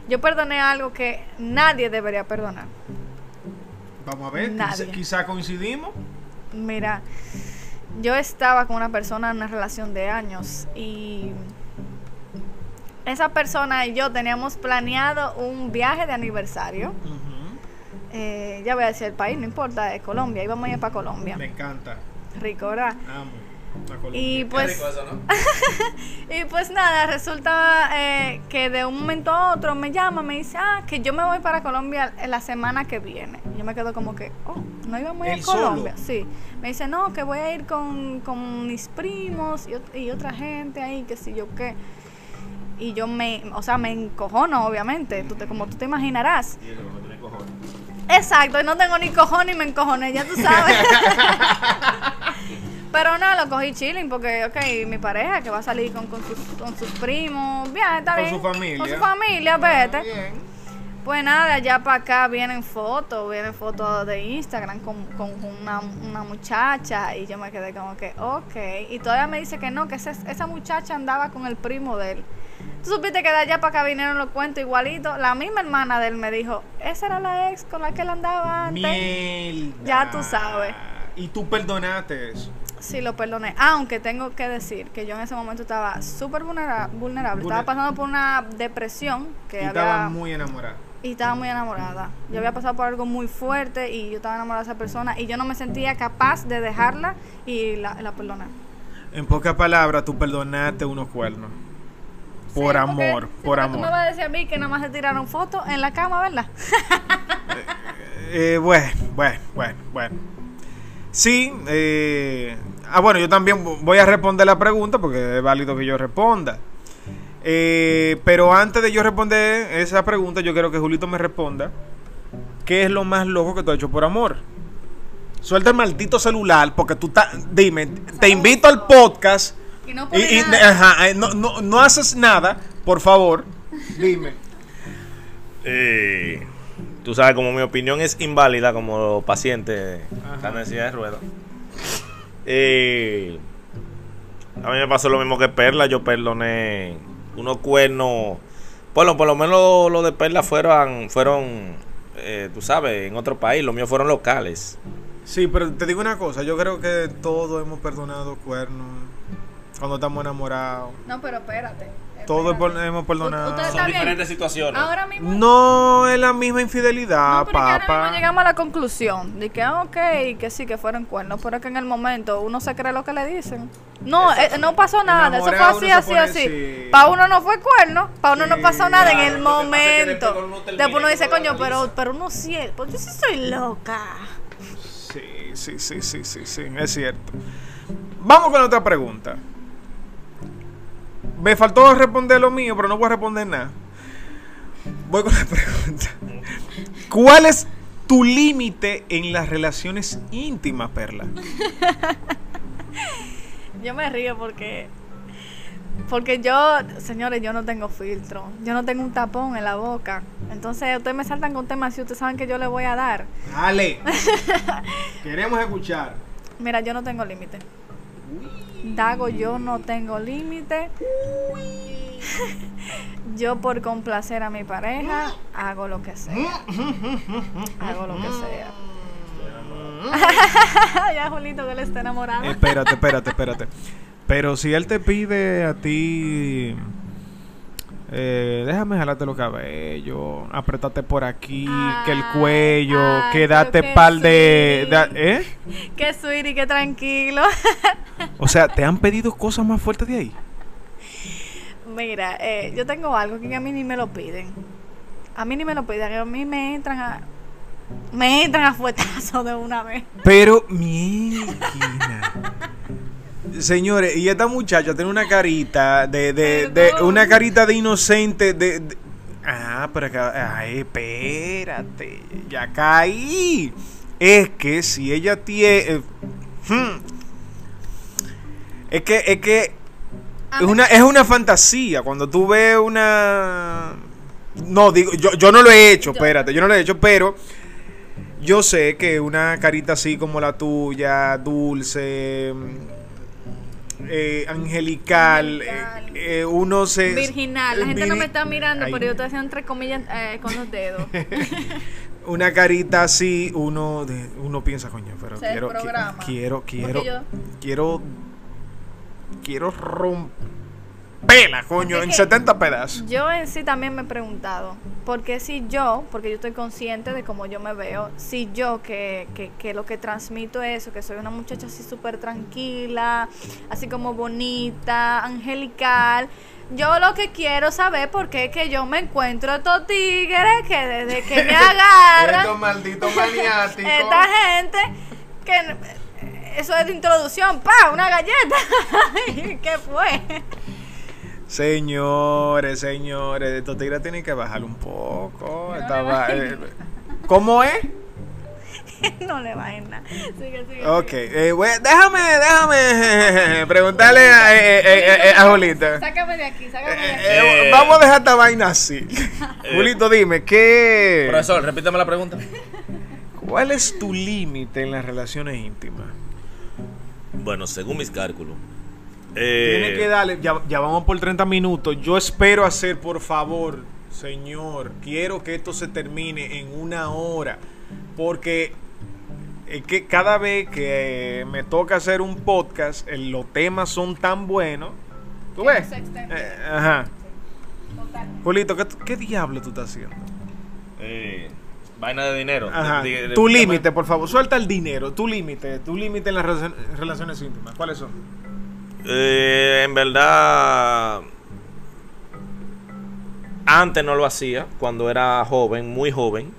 Speaker 3: yo perdoné algo que nadie debería perdonar.
Speaker 1: Vamos a ver,
Speaker 3: Nadie.
Speaker 1: quizá, quizá coincidimos.
Speaker 3: Mira, yo estaba con una persona en una relación de años y esa persona y yo teníamos planeado un viaje de aniversario. Eh, ya voy a decir el país, no importa, de Colombia. Íbamos a ir para Colombia.
Speaker 1: Me encanta,
Speaker 3: Rico, ¿verdad?
Speaker 1: amo. la Colombia.
Speaker 3: Y pues,
Speaker 2: Qué rico eso, ¿no?
Speaker 3: y pues nada, resulta eh, que de un momento a otro me llama, me dice, ah, que yo me voy para Colombia en la semana que viene. Yo me quedo como que, oh, no íbamos a ir
Speaker 1: ¿Él
Speaker 3: a
Speaker 1: solo?
Speaker 3: Colombia. Sí. Me dice, no, que voy a ir con, con mis primos y, y otra gente ahí, que si yo qué. Y yo me, o sea, me encojono, obviamente, tú te, como tú te imaginarás.
Speaker 2: Y eso, no tiene cojones.
Speaker 3: Exacto, y no tengo ni cojones y me encojoné, ya tú sabes. Pero nada, lo cogí chilling porque, ok, mi pareja que va a salir con, con, sus, con sus primos, bien, está
Speaker 1: Con
Speaker 3: bien.
Speaker 1: su familia.
Speaker 3: Con su familia, vete.
Speaker 1: Bien.
Speaker 3: Pues nada, de allá para acá vienen fotos, vienen fotos de Instagram con, con una, una muchacha y yo me quedé como que, ok. Y todavía me dice que no, que ese- esa muchacha andaba con el primo de él. Tú supiste que de allá para acá vinieron los cuentos igualitos. La misma hermana de él me dijo, esa era la ex con la que él andaba antes.
Speaker 1: Mierda.
Speaker 3: Ya tú sabes.
Speaker 1: Y tú perdonaste eso.
Speaker 3: Sí, lo perdoné. Aunque tengo que decir que yo en ese momento estaba súper vulnera- vulnerable.
Speaker 1: Vulner-
Speaker 3: Estaba pasando por una depresión que
Speaker 1: y
Speaker 3: había...
Speaker 1: estaba muy enamorada.
Speaker 3: y estaba muy enamorada. Yo había pasado por algo muy fuerte y yo estaba enamorada de esa persona y yo no me sentía capaz de dejarla y la, la perdoné.
Speaker 1: En pocas palabras, tú perdonaste unos cuernos. Por
Speaker 3: Sí,
Speaker 1: amor, por amor.
Speaker 3: Tú me vas a decir a mí que nada más se tiraron fotos en la cama, ¿verdad?
Speaker 1: Eh, bueno, bueno, bueno, bueno. Sí, eh, ah, bueno, yo también voy a responder la pregunta porque es válido que yo responda. Eh, pero antes de yo responder esa pregunta, yo quiero que Julito me responda. ¿Qué es lo más loco que tú has hecho por amor? Suelta el maldito celular porque tú estás... Dime, te invito al podcast
Speaker 3: Y no
Speaker 1: y, y-
Speaker 3: nada.
Speaker 1: ajá, eh, no, no, no haces nada, por favor. Dime.
Speaker 2: Eh, tú sabes, como mi opinión es inválida como paciente
Speaker 1: Ajá.
Speaker 2: con necesidad de ruedas. Eh, a mí me pasó lo mismo que Perla. Yo perdoné unos cuernos. Bueno, por lo menos los de Perla fueron, fueron eh, tú sabes, en otro país. Los míos fueron locales.
Speaker 1: Sí, pero te digo una cosa, yo creo que todos hemos perdonado cuernos cuando estamos enamorados.
Speaker 3: No, pero espérate.
Speaker 1: Todos
Speaker 3: espérate.
Speaker 1: hemos
Speaker 3: Usted
Speaker 1: perdonado.
Speaker 2: Son
Speaker 3: bien.
Speaker 2: diferentes situaciones.
Speaker 3: Ahora mismo...
Speaker 1: No es la misma infidelidad,
Speaker 3: No, pero que ahora mismo
Speaker 1: papá.
Speaker 3: llegamos a la conclusión de que, ah, ok, que sí, que fueron cuernos, pero que en el momento uno se cree lo que le dicen. No, eh, no pasó nada, eso fue así, así, así. Para uno no fue cuerno, para uno no pasó nada en el momento.
Speaker 2: después uno
Speaker 3: Después dice, coño, pero, pero uno sí, es- pues yo sí soy loca.
Speaker 1: Sí, sí, sí, sí, sí, sí, es cierto. Vamos con otra pregunta. Me faltó responder lo mío, pero no voy a responder nada. Voy con la pregunta. ¿Cuál es tu límite en las relaciones íntimas, Perla?
Speaker 3: Yo me río porque. Porque yo, señores, yo no tengo filtro. Yo no tengo un tapón en la boca. Entonces, ustedes me saltan con temas y ustedes saben que yo les voy a dar.
Speaker 1: Dale. Queremos escuchar.
Speaker 3: Mira, yo no tengo límite. Dago, yo no tengo límite. Yo por complacer a mi pareja hago lo que sea. hago lo que sea. ya Julito que él está enamorado.
Speaker 1: Espérate, espérate, espérate. Pero si él te pide a ti, eh, déjame jalarte los cabellos, apretate por aquí, que el
Speaker 3: Ay,
Speaker 1: cuello,
Speaker 3: ay,
Speaker 1: que date par de, da-
Speaker 3: sweet.
Speaker 1: ¿eh?
Speaker 3: Qué sweetie, qué tranquilo.
Speaker 1: O sea, ¿te han pedido cosas más fuertes de ahí?
Speaker 3: Mira, eh, yo tengo algo que a mí ni me lo piden. A mí ni me lo piden, a mí me entran a... Me entran a fuetazo de una vez.
Speaker 1: Pero, mierda. Señores, y esta muchacha tiene una carita de, de, de- una carita de inocente de, de- ah, pero que, ay, espérate, ya caí. Es que si ella tiene, es que, es que es una, es una fantasía cuando tú ves una, no digo, yo, yo no lo he hecho, espérate, yo no lo he hecho, pero yo sé que una carita así como la tuya, dulce, eh, angelical,
Speaker 3: Angelical.
Speaker 1: eh, eh, uno se...
Speaker 3: Virginal. La gente no me está mirando,
Speaker 1: Ay.
Speaker 3: pero yo estoy haciendo entre comillas con los dedos.
Speaker 1: Una carita así, uno, de- uno piensa, coño, pero
Speaker 3: Se
Speaker 1: quiero, quiero, quiero,
Speaker 3: yo-
Speaker 1: quiero, quiero romperla, coño, en
Speaker 3: que-
Speaker 1: 70 pedazos.
Speaker 3: Yo en sí también me he preguntado, porque si yo, porque yo estoy consciente de cómo yo me veo, si yo que, que, que lo que transmito es eso, que soy una muchacha así súper tranquila, así como bonita, angelical, yo lo que quiero saber por qué es que yo me encuentro a estos tigres que desde que me agarran,
Speaker 1: malditos maniáticos.
Speaker 3: esta gente, que n- eso es de introducción, pa, una galleta, ¿qué fue?
Speaker 1: Señores, señores, estos tigres tienen que bajar un poco.
Speaker 3: No bajen
Speaker 1: eh, ¿Cómo es?
Speaker 3: no le va a nada. Sigue, sigue.
Speaker 1: Ok,
Speaker 3: sigue.
Speaker 1: eh, déjame, déjame preguntarle a, eh, eh, eh, eh, a Julita.
Speaker 3: Sácame de aquí, sácame de aquí.
Speaker 1: vamos a dejar esta vaina así. Julito, dime, ¿qué,
Speaker 2: Profesor, repítame la pregunta.
Speaker 1: ¿cuál es tu límite en las relaciones íntimas?
Speaker 2: Bueno, según mis cálculos. Eh,
Speaker 1: Tiene que darle, ya, ya vamos por 30 minutos. Yo espero hacer, por favor, señor, quiero que esto se termine en una hora. Porque es que cada vez que me toca hacer un podcast, eh, los temas son tan buenos. ¿Tú ves? Eh, ajá. Julito, ¿qué, ¿qué diablo tú estás haciendo?
Speaker 2: eh, vaina de dinero.
Speaker 1: Ajá.
Speaker 2: De- de- de-
Speaker 1: tu límite, por favor, suelta el dinero. Tu límite, tu límite en las relacion- relaciones íntimas. ¿Cuáles son?
Speaker 2: Eh, en verdad, antes no lo hacía, cuando era joven, muy joven,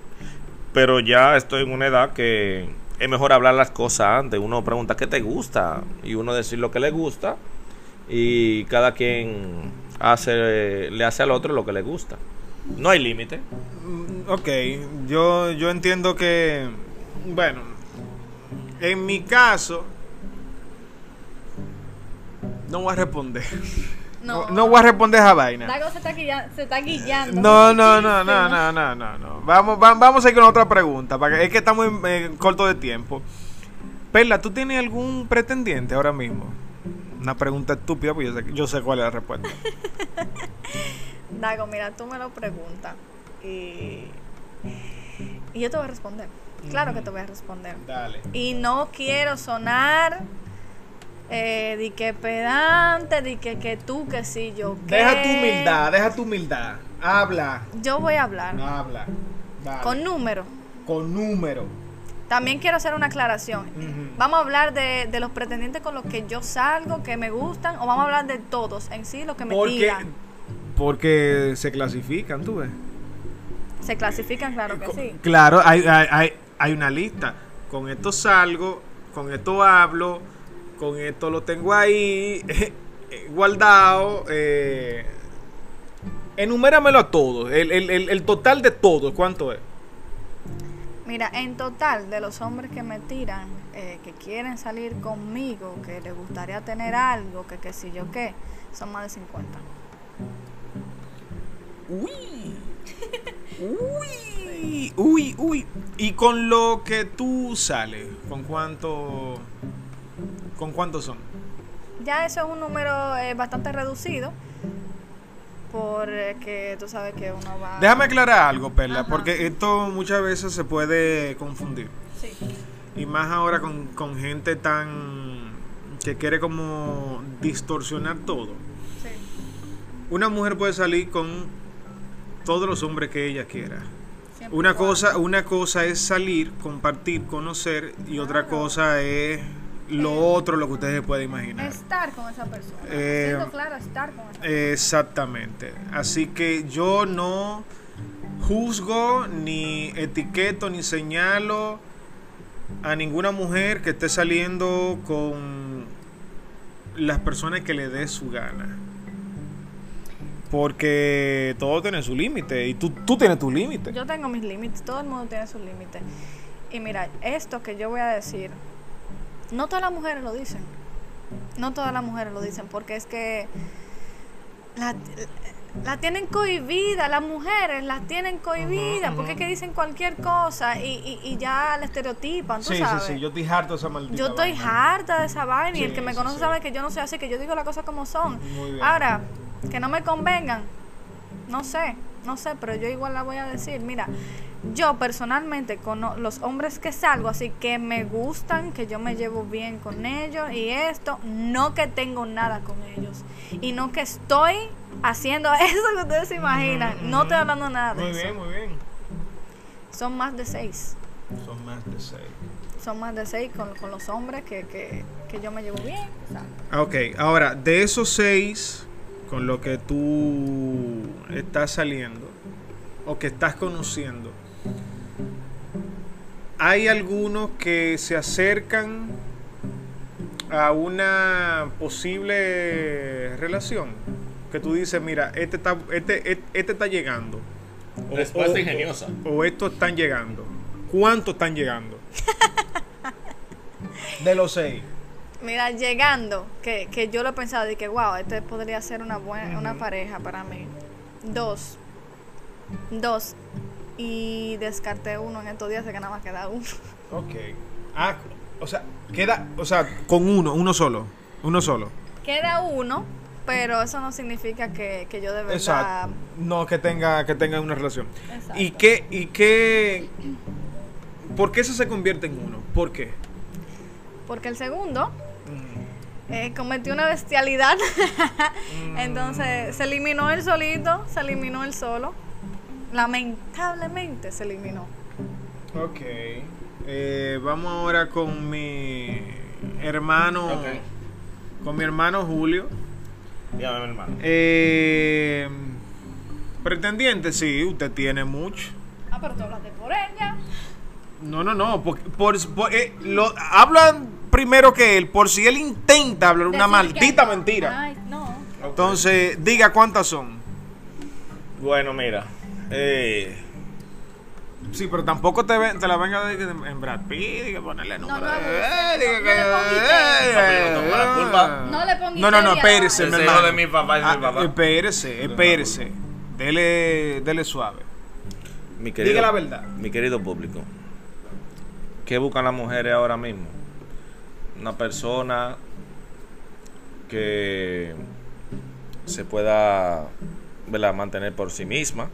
Speaker 2: pero ya estoy en una edad que es mejor hablar las cosas antes. Uno pregunta qué te gusta y uno decir lo que le gusta y cada quien hace, le hace al otro lo que le gusta. No hay límite.
Speaker 1: Mm, Ok, yo, yo entiendo que, bueno, en mi caso, no voy a responder. No,
Speaker 3: No.
Speaker 1: voy a responder esa vaina.
Speaker 3: Dago se está, guilla- se está guillando.
Speaker 1: No, no, no, no, no, no, no, no. Vamos, va- vamos a ir con otra pregunta, para es que estamos en, en corto de tiempo. Perla, ¿tú tienes algún pretendiente ahora mismo? Una pregunta estúpida, pues yo sé, yo sé cuál es la respuesta.
Speaker 3: Dago, mira, tú me lo preguntas. Y, y yo te voy a responder. Claro que te voy a responder.
Speaker 1: Dale.
Speaker 3: Y no quiero sonar eh, di que pedante, di que, que tú, que sí, yo qué.
Speaker 1: Deja tu humildad, deja tu humildad. Habla,
Speaker 3: Yo voy a hablar
Speaker 1: habla. Dale.
Speaker 3: con números.
Speaker 1: con número.
Speaker 3: También quiero hacer una aclaración. Vamos a hablar de, de los pretendientes con los que yo salgo, que me gustan, o vamos a hablar de todos en sí, los que me
Speaker 1: Porque,
Speaker 3: tiran.
Speaker 1: porque se clasifican, tú ves.
Speaker 3: Se clasifican, claro que sí.
Speaker 1: Claro, hay, hay, hay, hay una lista. Con esto salgo, con esto hablo, con esto lo tengo ahí eh, guardado. Eh, enuméramelo a todos. El, el, el, el total de todos, ¿cuánto es?
Speaker 3: Mira, en total, de los hombres que me tiran, eh, que quieren salir conmigo, que les gustaría tener algo, que qué sé yo qué, son más de 50.
Speaker 1: Uy. Uy. Uy, uy. Y con lo que tú sales, ¿con cuánto? ¿Con cuántos son?
Speaker 3: Ya eso es un número eh, bastante reducido, porque tú sabes que uno va...
Speaker 1: Déjame aclarar algo, Perla,
Speaker 3: Ajá.
Speaker 1: porque esto muchas veces se puede confundir.
Speaker 3: Sí.
Speaker 1: Y más ahora con, con gente tan... que quiere como distorsionar todo.
Speaker 3: Sí.
Speaker 1: Una mujer puede salir con todos los hombres que ella quiera.
Speaker 3: Siempre
Speaker 1: Una cosa, una cosa es salir, compartir, conocer y otra cosa es lo otro, lo que ustedes pueden imaginar.
Speaker 3: Estar con esa persona.
Speaker 1: Eh,
Speaker 3: Siendo claro, estar con esa persona.
Speaker 1: Exactamente. Así que yo no juzgo, ni etiqueto, ni señalo a ninguna mujer que esté saliendo con las personas que le dé su gana. Porque todo tiene su límite y tú, tú tienes tu límite.
Speaker 3: Yo tengo mis límites, todo el mundo tiene sus límites. Y mira, esto que yo voy a decir, no todas las mujeres lo dicen. No todas las mujeres lo dicen, porque es que la, la tienen cohibida, las mujeres las tienen cohibidas, porque es que dicen cualquier cosa y, y, y ya la estereotipan, tú
Speaker 1: Sí, sí,
Speaker 3: sabes.
Speaker 1: sí, yo estoy harto de esa maldita
Speaker 3: Yo estoy
Speaker 1: vaina.
Speaker 3: harta de esa vaina y el
Speaker 1: Sí,
Speaker 3: que me
Speaker 1: sí,
Speaker 3: conoce
Speaker 1: sí.
Speaker 3: sabe que yo no soy así, que yo digo las cosas como son.
Speaker 1: Muy bien.
Speaker 3: Ahora, que no me convengan, no sé, no sé, pero yo igual la voy a decir. Mira, yo personalmente con los hombres que salgo, así que me gustan, que yo me llevo bien con ellos y esto, no que tengo nada con ellos y no que estoy haciendo eso que ustedes se imaginan. No estoy hablando nada de
Speaker 1: Muy
Speaker 3: eso.
Speaker 1: bien, muy bien.
Speaker 3: Son más de seis.
Speaker 1: Son más de seis.
Speaker 3: Son más de seis con, con los hombres que, que, que yo me llevo bien. ¿sabes?
Speaker 1: Ah, Ok, ahora, de esos seis con lo que tú estás saliendo o que estás conociendo, ¿hay algunos que se acercan a una posible relación? Que tú dices, mira, este está, este, este, este está llegando. O-
Speaker 2: Respuesta
Speaker 1: o-
Speaker 2: ingeniosa.
Speaker 1: O estos están llegando. ¿Cuántos están llegando? De los seis.
Speaker 3: Mira, llegando, que, que yo lo he pensado y que, wow, este podría ser una buena una pareja para mí. Dos. Dos. Y descarté uno en estos días de que nada más queda uno.
Speaker 1: Ok. Ah, o sea, queda, o sea, con uno, uno solo. Uno solo.
Speaker 3: Queda uno, pero eso no significa que, que yo de verdad...
Speaker 1: Exacto. No que tenga, que tenga una relación.
Speaker 3: Exacto.
Speaker 1: ¿Y qué, y qué, por qué eso se convierte en uno? ¿Por qué?
Speaker 3: Porque el segundo eh, cometió una bestialidad. Entonces se eliminó él solito, se eliminó él solo. Lamentablemente se eliminó.
Speaker 1: Ok. Eh, vamos ahora con mi hermano, con mi hermano Julio.
Speaker 2: Dígame, mi hermano.
Speaker 1: Eh, pretendiente, sí, usted tiene mucho.
Speaker 3: Ah, pero tú hablaste por ella.
Speaker 1: No, no, no. Por, por- por- eh, lo, hablan primero que él, por si él intenta hablar una maldita
Speaker 3: que
Speaker 1: mentira.
Speaker 3: Ay, no.
Speaker 1: Entonces, diga cuántas son.
Speaker 2: Bueno, mira. Eh,
Speaker 1: Sí, pero tampoco te, ven- te la venga de, de- en Brad Pitt y que ponerle número.
Speaker 3: no, no, le
Speaker 1: espérese,
Speaker 2: Ese
Speaker 1: mi hermano.
Speaker 2: de mi papá y de mi papá.
Speaker 1: Espérese, espérese. Dele, dele suave.
Speaker 2: mi querido,
Speaker 1: Diga la verdad.
Speaker 2: Mi querido público. ¿Qué buscan las mujeres ahora mismo? Una persona que se pueda ¿verdad? mantener por sí misma.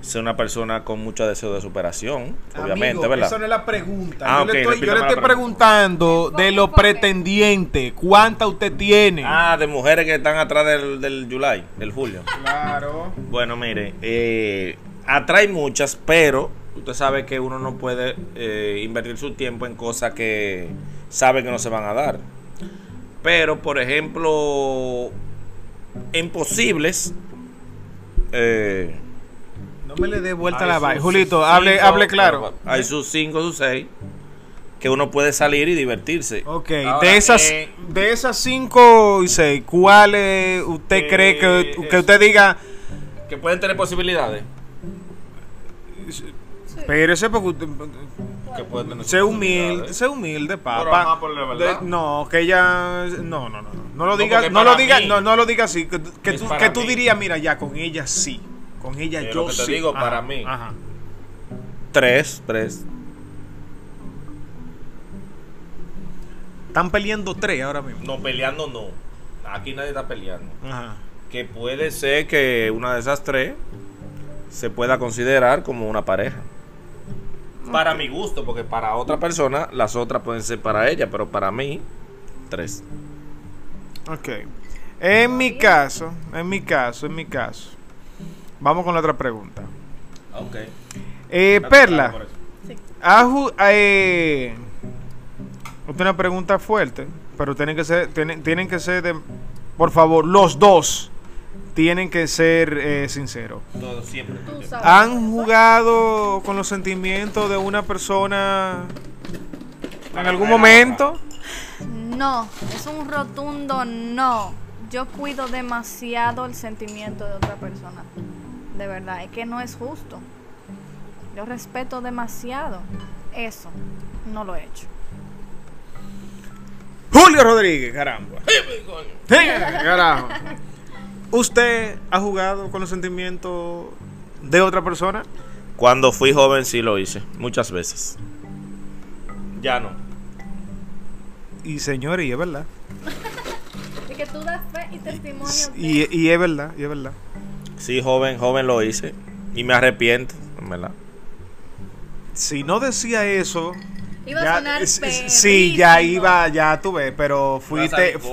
Speaker 2: Ser una persona con mucho deseo de superación, obviamente,
Speaker 1: Amigo,
Speaker 2: ¿verdad?
Speaker 1: Esa no es la pregunta.
Speaker 2: Ah,
Speaker 1: yo, le estoy, yo le estoy
Speaker 2: pregunta.
Speaker 1: preguntando de los pretendientes. ¿Cuántas usted tiene?
Speaker 2: Ah, de mujeres que están atrás del, del July, del julio.
Speaker 1: Claro.
Speaker 2: Bueno, mire, eh, atrae muchas, pero usted sabe que uno no puede eh, invertir su tiempo en cosas que sabe que no se van a dar. Pero, por ejemplo, en posibles, eh,
Speaker 1: No me le dé vuelta
Speaker 2: hay
Speaker 1: la vaina. Julito,
Speaker 2: cinco-
Speaker 1: hable, hable claro.
Speaker 2: Hay sus cinco, sus seis, que uno puede salir y divertirse.
Speaker 1: Ok,
Speaker 2: Ahora,
Speaker 1: de esas
Speaker 2: eh,
Speaker 1: de esas cinco y seis, ¿cuáles usted
Speaker 2: Eh,
Speaker 1: cree que, que usted diga?
Speaker 2: que pueden tener posibilidades.
Speaker 1: Espérese porque usted,
Speaker 2: Que tener
Speaker 1: sé humilde, sé humilde, papá. De- no, que ella no, no, no, no, no lo
Speaker 2: No,
Speaker 1: diga,
Speaker 2: porque
Speaker 1: no lo
Speaker 2: para
Speaker 1: diga,
Speaker 2: mí-
Speaker 1: no, no lo diga así, que, que
Speaker 2: Es
Speaker 1: tú,
Speaker 2: para
Speaker 1: que tú
Speaker 2: mí.
Speaker 1: dirías, mira, ya con ella sí, con ella
Speaker 2: Es
Speaker 1: yo
Speaker 2: lo que te
Speaker 1: sí.
Speaker 2: digo,
Speaker 1: Ajá,
Speaker 2: para mí.
Speaker 1: Ajá.
Speaker 2: Tres, tres.
Speaker 1: Están peleando tres ahora mismo.
Speaker 2: No, peleando no. Aquí nadie está peleando.
Speaker 1: Ajá.
Speaker 2: que puede ser que una de esas tres se pueda considerar como una pareja. Para mi gusto, porque para otra persona las otras pueden ser para ella, pero para mí, tres.
Speaker 1: Ok. En mi caso, en mi caso, en mi caso. Vamos con la otra pregunta.
Speaker 2: Ok.
Speaker 1: Eh, Perla, ¿has ju- eh, es una pregunta fuerte, pero tienen que ser, tienen, tienen que ser de, por favor, los dos tienen que ser eh, sinceros.
Speaker 2: Todo siempre.
Speaker 1: ¿Han jugado con los sentimientos de una persona en algún momento?
Speaker 3: No, es un rotundo no. Yo cuido demasiado el sentimiento de otra persona. De verdad, es que no es justo. Yo respeto demasiado eso. No lo he hecho.
Speaker 1: Julio Rodríguez, caramba. Carajo. ¿Usted ha jugado con los sentimientos de otra persona?
Speaker 2: Cuando fui joven sí lo hice, muchas veces. Ya no.
Speaker 1: Y señores, y es verdad.
Speaker 3: Y que tú das fe y testimonio.
Speaker 1: Y, y es verdad, y es verdad.
Speaker 2: Sí, joven, joven lo hice. Y me arrepiento, en verdad.
Speaker 1: Si no decía eso,
Speaker 3: Iba a
Speaker 1: ya-
Speaker 3: sonar
Speaker 1: sí, ya iba, ya tuve, pero fuiste, fu-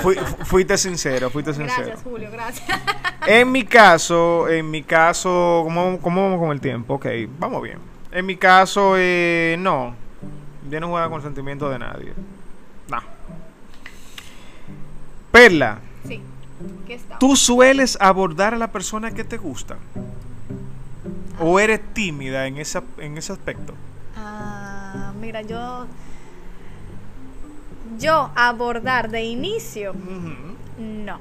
Speaker 1: fu- fu- fuiste sincero, fuiste sincero.
Speaker 3: Gracias, Julio, gracias.
Speaker 1: En mi caso, en mi caso, ¿cómo, cómo vamos con el tiempo? Ok, vamos bien. En mi caso, eh, no. Yo no juego con sentimientos de nadie. No. Perla,
Speaker 3: Sí. ¿Qué está?
Speaker 1: ¿tú sueles abordar a la persona que te gusta? ¿O eres tímida en, esa, en ese aspecto?
Speaker 3: Ah, mira, yo. Yo abordar de inicio, no.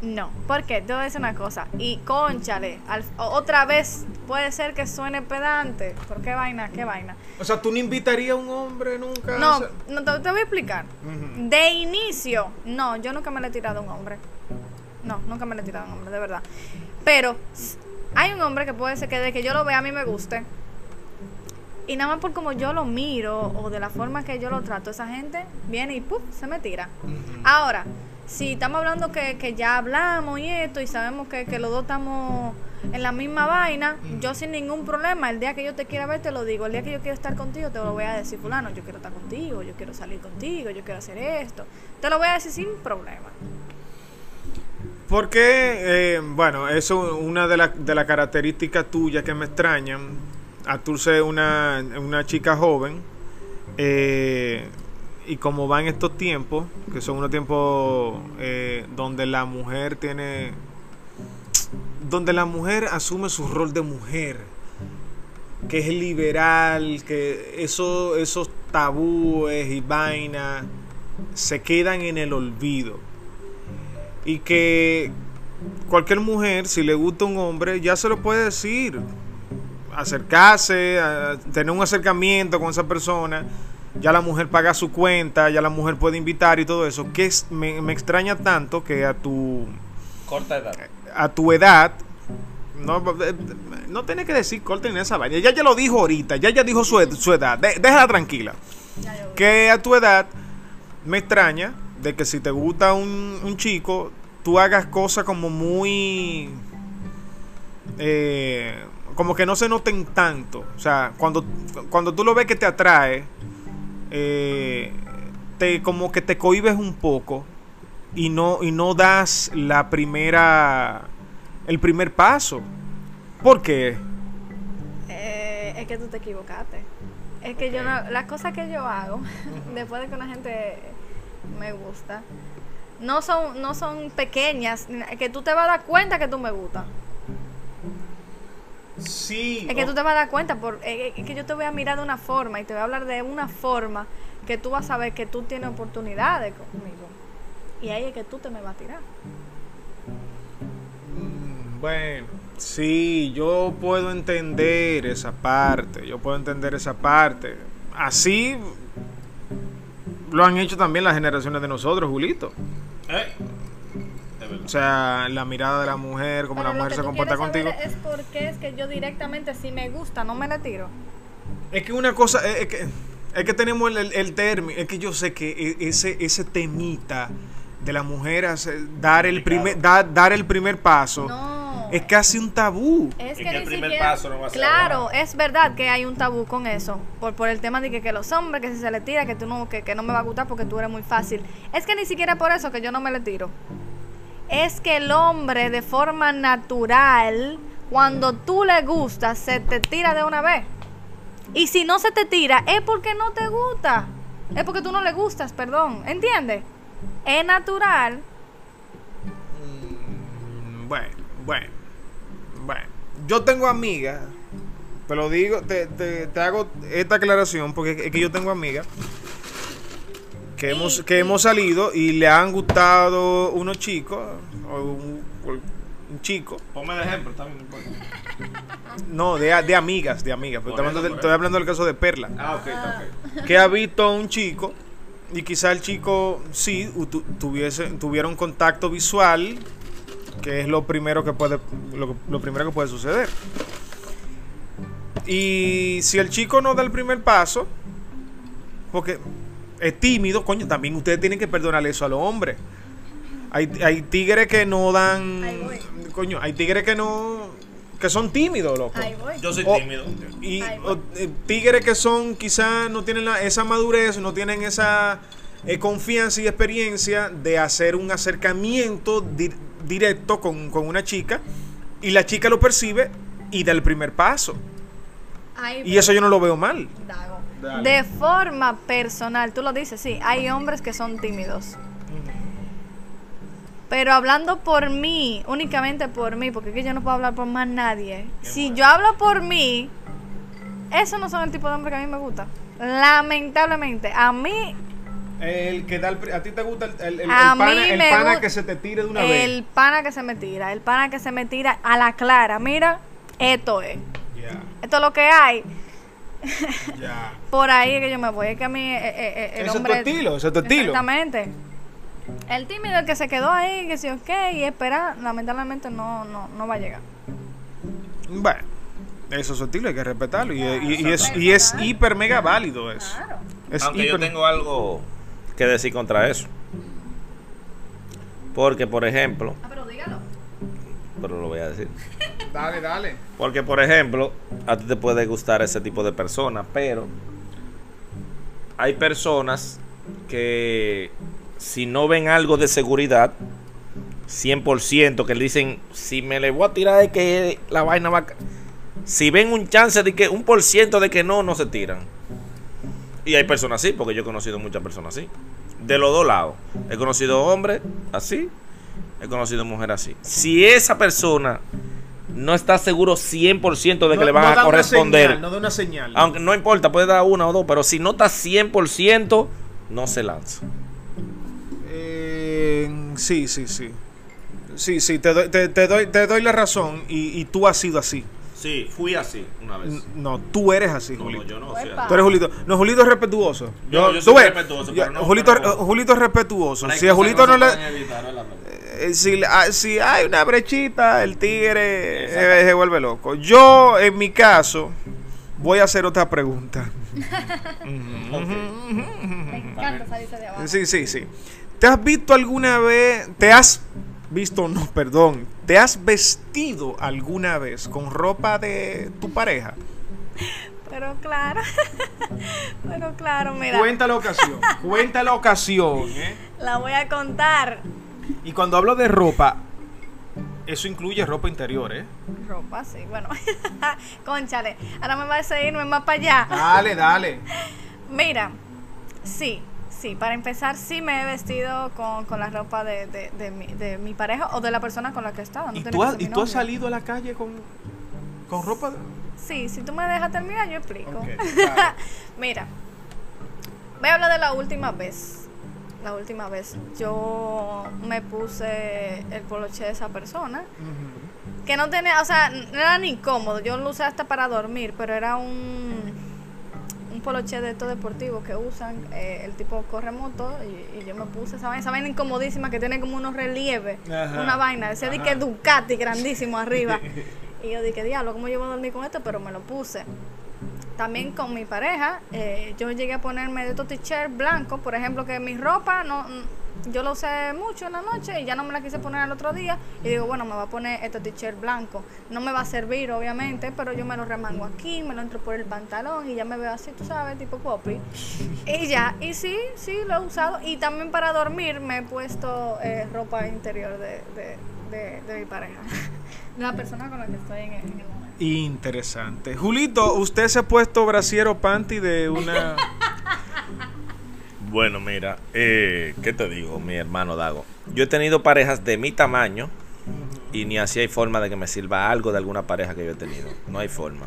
Speaker 3: No. ¿Por qué? Te voy a decir una cosa. Y conchale, al- otra vez puede ser que suene pedante. ¿Por qué vaina? ¿Qué vaina?
Speaker 1: O sea, ¿tú no invitarías a un hombre nunca?
Speaker 3: No, no te, te voy a explicar. De inicio, no, yo nunca me le he tirado a un hombre. No, nunca me le he tirado a un hombre, de verdad. Pero hay un hombre que puede ser que de que yo lo vea a mí me guste. Y nada más por como yo lo miro o de la forma que yo lo trato, esa gente viene y ¡puf! se me tira. Ahora, si estamos hablando que, que ya hablamos y esto y sabemos que, que los dos estamos en la misma vaina, yo sin ningún problema, el día que yo te quiera ver te lo digo, el día que yo quiero estar contigo te lo voy a decir, fulano, yo quiero estar contigo, yo quiero salir contigo, yo quiero hacer esto. Te lo voy a decir sin problema.
Speaker 1: Porque, eh, bueno, eso es una de las de las características tuyas que me extrañan. A tú ser una, una chica joven. eh, y como van estos tiempos, que son unos tiempos eh, donde la mujer tiene. Donde la mujer asume su rol de mujer. Que es liberal, que eso, esos tabúes y vainas se quedan en el olvido y que cualquier mujer, si le gusta un hombre, ya se lo puede decir. Acercarse, a- tener un acercamiento con esa persona. Ya la mujer paga su cuenta, ya la mujer puede invitar y todo eso. Que es- me, me extraña tanto que a tu,
Speaker 2: Corta edad.
Speaker 1: a tu edad, no, no tiene que decir corten esa vaina. Ya ya lo dijo ahorita, ya ya dijo su, ed- su edad. De- déjala tranquila que a tu edad me extraña de que si te gusta un, un chico, tú hagas cosas como muy... eh, como que no se noten tanto. O sea, cuando, cuando tú lo ves que te atrae, eh, te, como que te cohibes un poco y no, y no das la primera... el primer paso. ¿Por qué?
Speaker 3: Eh, es que tú te equivocaste. Es que yo no, las cosas que yo hago después de que una gente me gusta no son no son pequeñas, que tú te vas a dar cuenta que tú me gustas.
Speaker 1: Sí.
Speaker 3: Es que tú te vas a dar cuenta por es que- es que yo te voy a mirar de una forma y te voy a hablar de una forma que tú vas a ver que tú tienes oportunidades conmigo. Y ahí es que tú te me vas a tirar.
Speaker 1: Mm, Bueno, sí, yo puedo entender esa parte, yo puedo entender esa parte. Así lo han hecho también las generaciones de nosotros, Julito.
Speaker 2: Eh,
Speaker 1: O sea, la mirada de la mujer, cómo
Speaker 3: Pero
Speaker 1: la
Speaker 3: lo
Speaker 1: mujer
Speaker 3: que
Speaker 1: se
Speaker 3: tú
Speaker 1: comporta contigo.
Speaker 3: saber Es porque es que yo directamente si me gusta no me la tiro.
Speaker 1: Es que una cosa, es, que, es que tenemos el, el, el término, es que yo sé que e- ese, ese temita de la mujer hacer- dar el primer da- dar el primer paso
Speaker 3: No.
Speaker 1: es casi un tabú.
Speaker 3: Es que,
Speaker 2: que el
Speaker 3: ni
Speaker 2: primer
Speaker 3: siquiera-
Speaker 2: paso no va a ser
Speaker 3: Claro, es verdad que hay un tabú con eso. Por, por el tema de que, que los hombres, que si se le tira, que tú no, que, que no me va a gustar porque tú eres muy fácil. Es que ni siquiera por eso que yo no me le tiro. Es que el hombre de forma natural, cuando tú le gustas, se te tira de una vez. Y si no se te tira, es porque no te gusta. Es porque tú no le gustas, perdón. ¿Entiendes? Es natural.
Speaker 1: Mm, Bueno, bueno, bueno. Yo tengo amigas, te lo digo, te, te- te hago esta aclaración porque es que yo tengo amigas que hemos, que hemos salido y le han gustado unos chicos o un, o un chico.
Speaker 2: Ponme de ejemplo, está bien, no importa.
Speaker 1: No, de, de amigas, de amigas. pero estoy, hablando estoy hablando del caso de Perla.
Speaker 2: Ah, ok, está ok.
Speaker 1: que ha visto a un chico y quizá el chico sí tu- tuviese tuviera un contacto visual que es lo primero que puede lo, lo primero que puede suceder y si el chico no da el primer paso porque es tímido coño también ustedes tienen que perdonarle eso a los hombres hay, hay tigres que no dan coño hay tigres que no que son tímidos loco.
Speaker 2: Yo soy
Speaker 1: o-
Speaker 2: tímido.
Speaker 1: y o, eh, tigres que son, quizás no tienen la- esa madurez, no tienen esa eh, confianza y experiencia de hacer un acercamiento di- directo con, con una chica y la chica lo percibe y da el primer paso. Y eso yo no lo veo mal.
Speaker 3: Dago.
Speaker 1: Dale.
Speaker 3: De forma personal, tú lo dices, sí, hay hombres que son tímidos. Pero hablando por mí, únicamente por mí, porque que yo no puedo hablar por más nadie. Si yo hablo por mí, esos no son el tipo de hombre que a mí me gusta. Lamentablemente, a mí
Speaker 1: El que da el a ti te gusta el, el- el
Speaker 3: A
Speaker 1: pana,
Speaker 3: mí
Speaker 1: el
Speaker 3: me
Speaker 1: pana que se te tire de una
Speaker 3: el pana que se me tira, el pana que se me tira a la clara, mira, esto es.
Speaker 1: vez.
Speaker 3: Esto es lo que hay.
Speaker 1: Ya.
Speaker 3: Por ahí es que yo me voy. Es que a mí eh, eh, eh, el
Speaker 1: Ese es tu
Speaker 3: hombre.
Speaker 1: estilo, es tu estilo.
Speaker 3: Exactamente. El tímido, el que se quedó ahí, que sí, ok, y espera, lamentablemente no, no, no va a llegar.
Speaker 1: Bueno, eso es su estilo, hay que respetarlo. Y, y- y es, y es hiper mega válido eso.
Speaker 3: Claro.
Speaker 1: Es
Speaker 2: Aunque yo tengo algo que decir contra eso. Porque, por ejemplo,
Speaker 3: Ah, pero.
Speaker 2: Pero lo voy a decir.
Speaker 1: Dale, dale.
Speaker 2: Porque, por ejemplo, a ti te puede gustar ese tipo de personas, pero hay personas que si no ven algo de seguridad, 100%, que le dicen, si me le voy a tirar de que la vaina va a... ca-". Si ven un chance de que, un por ciento de que no, no se tiran. Y hay personas así, porque yo he conocido muchas personas así. De los dos lados. He conocido hombres así, he conocido mujeres así. Si esa persona no está seguro 100% de que le van a corresponder,
Speaker 1: no da una señal.
Speaker 2: aunque no importa, puede dar una o dos, pero si no está 100%, no se lanza.
Speaker 1: Eh, sí, sí, sí. Sí, sí, te doy, te, te doy, te doy la razón y, y tú has sido así.
Speaker 2: Sí, fui así una vez.
Speaker 1: No, tú eres así,
Speaker 2: No, no,
Speaker 1: Julito.
Speaker 2: yo no. Soy así.
Speaker 1: Tú eres Julito. No, Julito es respetuoso.
Speaker 2: Yo- yo
Speaker 1: tú
Speaker 2: soy
Speaker 1: ves,
Speaker 2: respetuoso, pero no-
Speaker 1: Julito,
Speaker 2: pero no-
Speaker 1: Julito es respetuoso. Si a Julito no le...
Speaker 2: evitar,
Speaker 1: eh, si, ah, si hay una brechita, el tigre eh, se vuelve loco. Yo, en mi caso, voy a hacer otra pregunta.
Speaker 3: Me encanta salirse de abajo.
Speaker 1: Sí, sí, sí. ¿Te has visto alguna vez, te has visto, no, perdón, te has vestido alguna vez con ropa de tu pareja?
Speaker 3: Pero claro. Pero claro, mira.
Speaker 1: Cuenta la ocasión, cuenta la ocasión, ¿eh?
Speaker 3: La voy a contar.
Speaker 1: Y cuando hablo de ropa, eso incluye ropa interior, ¿eh?
Speaker 3: Ropa, sí, bueno. Conchale. Ahora me va a irme más para allá.
Speaker 1: Dale, dale.
Speaker 3: Mira, sí, sí, para empezar, sí me he vestido con, con la ropa de, de, de mi, de mi pareja o de la persona con la que estaba. no
Speaker 1: ¿Y tú, has,
Speaker 3: ser mi
Speaker 1: ¿Y tú has
Speaker 3: novio.
Speaker 1: salido a la calle con, con ropa?
Speaker 3: Sí, si tú me dejas terminar, yo explico. Mira, voy a hablar de la última vez. La última vez yo me puse el poloche de esa persona. Que no tenía, o sea, no era ni cómodo. Yo lo usé hasta para dormir, pero era un, un poloche de estos deportivos que usan. eh, el tipo corre moto y, y yo me puse esa vaina, esa vaina incomodísima que tiene como unos relieves.
Speaker 1: Ajá.
Speaker 3: Una vaina. Decía de que Ducati grandísimo arriba. y yo dije, diablo, ¿cómo yo voy a dormir con esto? Pero me lo puse. También con mi pareja, eh, yo llegué a ponerme de estos t-shirts blancos, por ejemplo, que mi ropa no yo lo usé mucho en la noche y ya no me la quise poner al otro día. Y digo, bueno, me va a poner este t-shirt blanco. No me va a servir, obviamente, pero yo me lo remango aquí, me lo entro por el pantalón y ya me veo así, tú sabes, tipo poppy. y ya, y sí, sí, lo he usado. Y también para dormir me he puesto eh, ropa interior de, de, de, de mi pareja. la persona con la que estoy en en.
Speaker 1: Interesante. Julito, ¿usted se ha puesto brasier o panty de una...
Speaker 2: Bueno, mira, eh, ¿qué te digo, mi hermano Dago? Yo he tenido parejas de mi tamaño y ni así hay forma de que me sirva algo de alguna pareja que yo he tenido. No hay forma.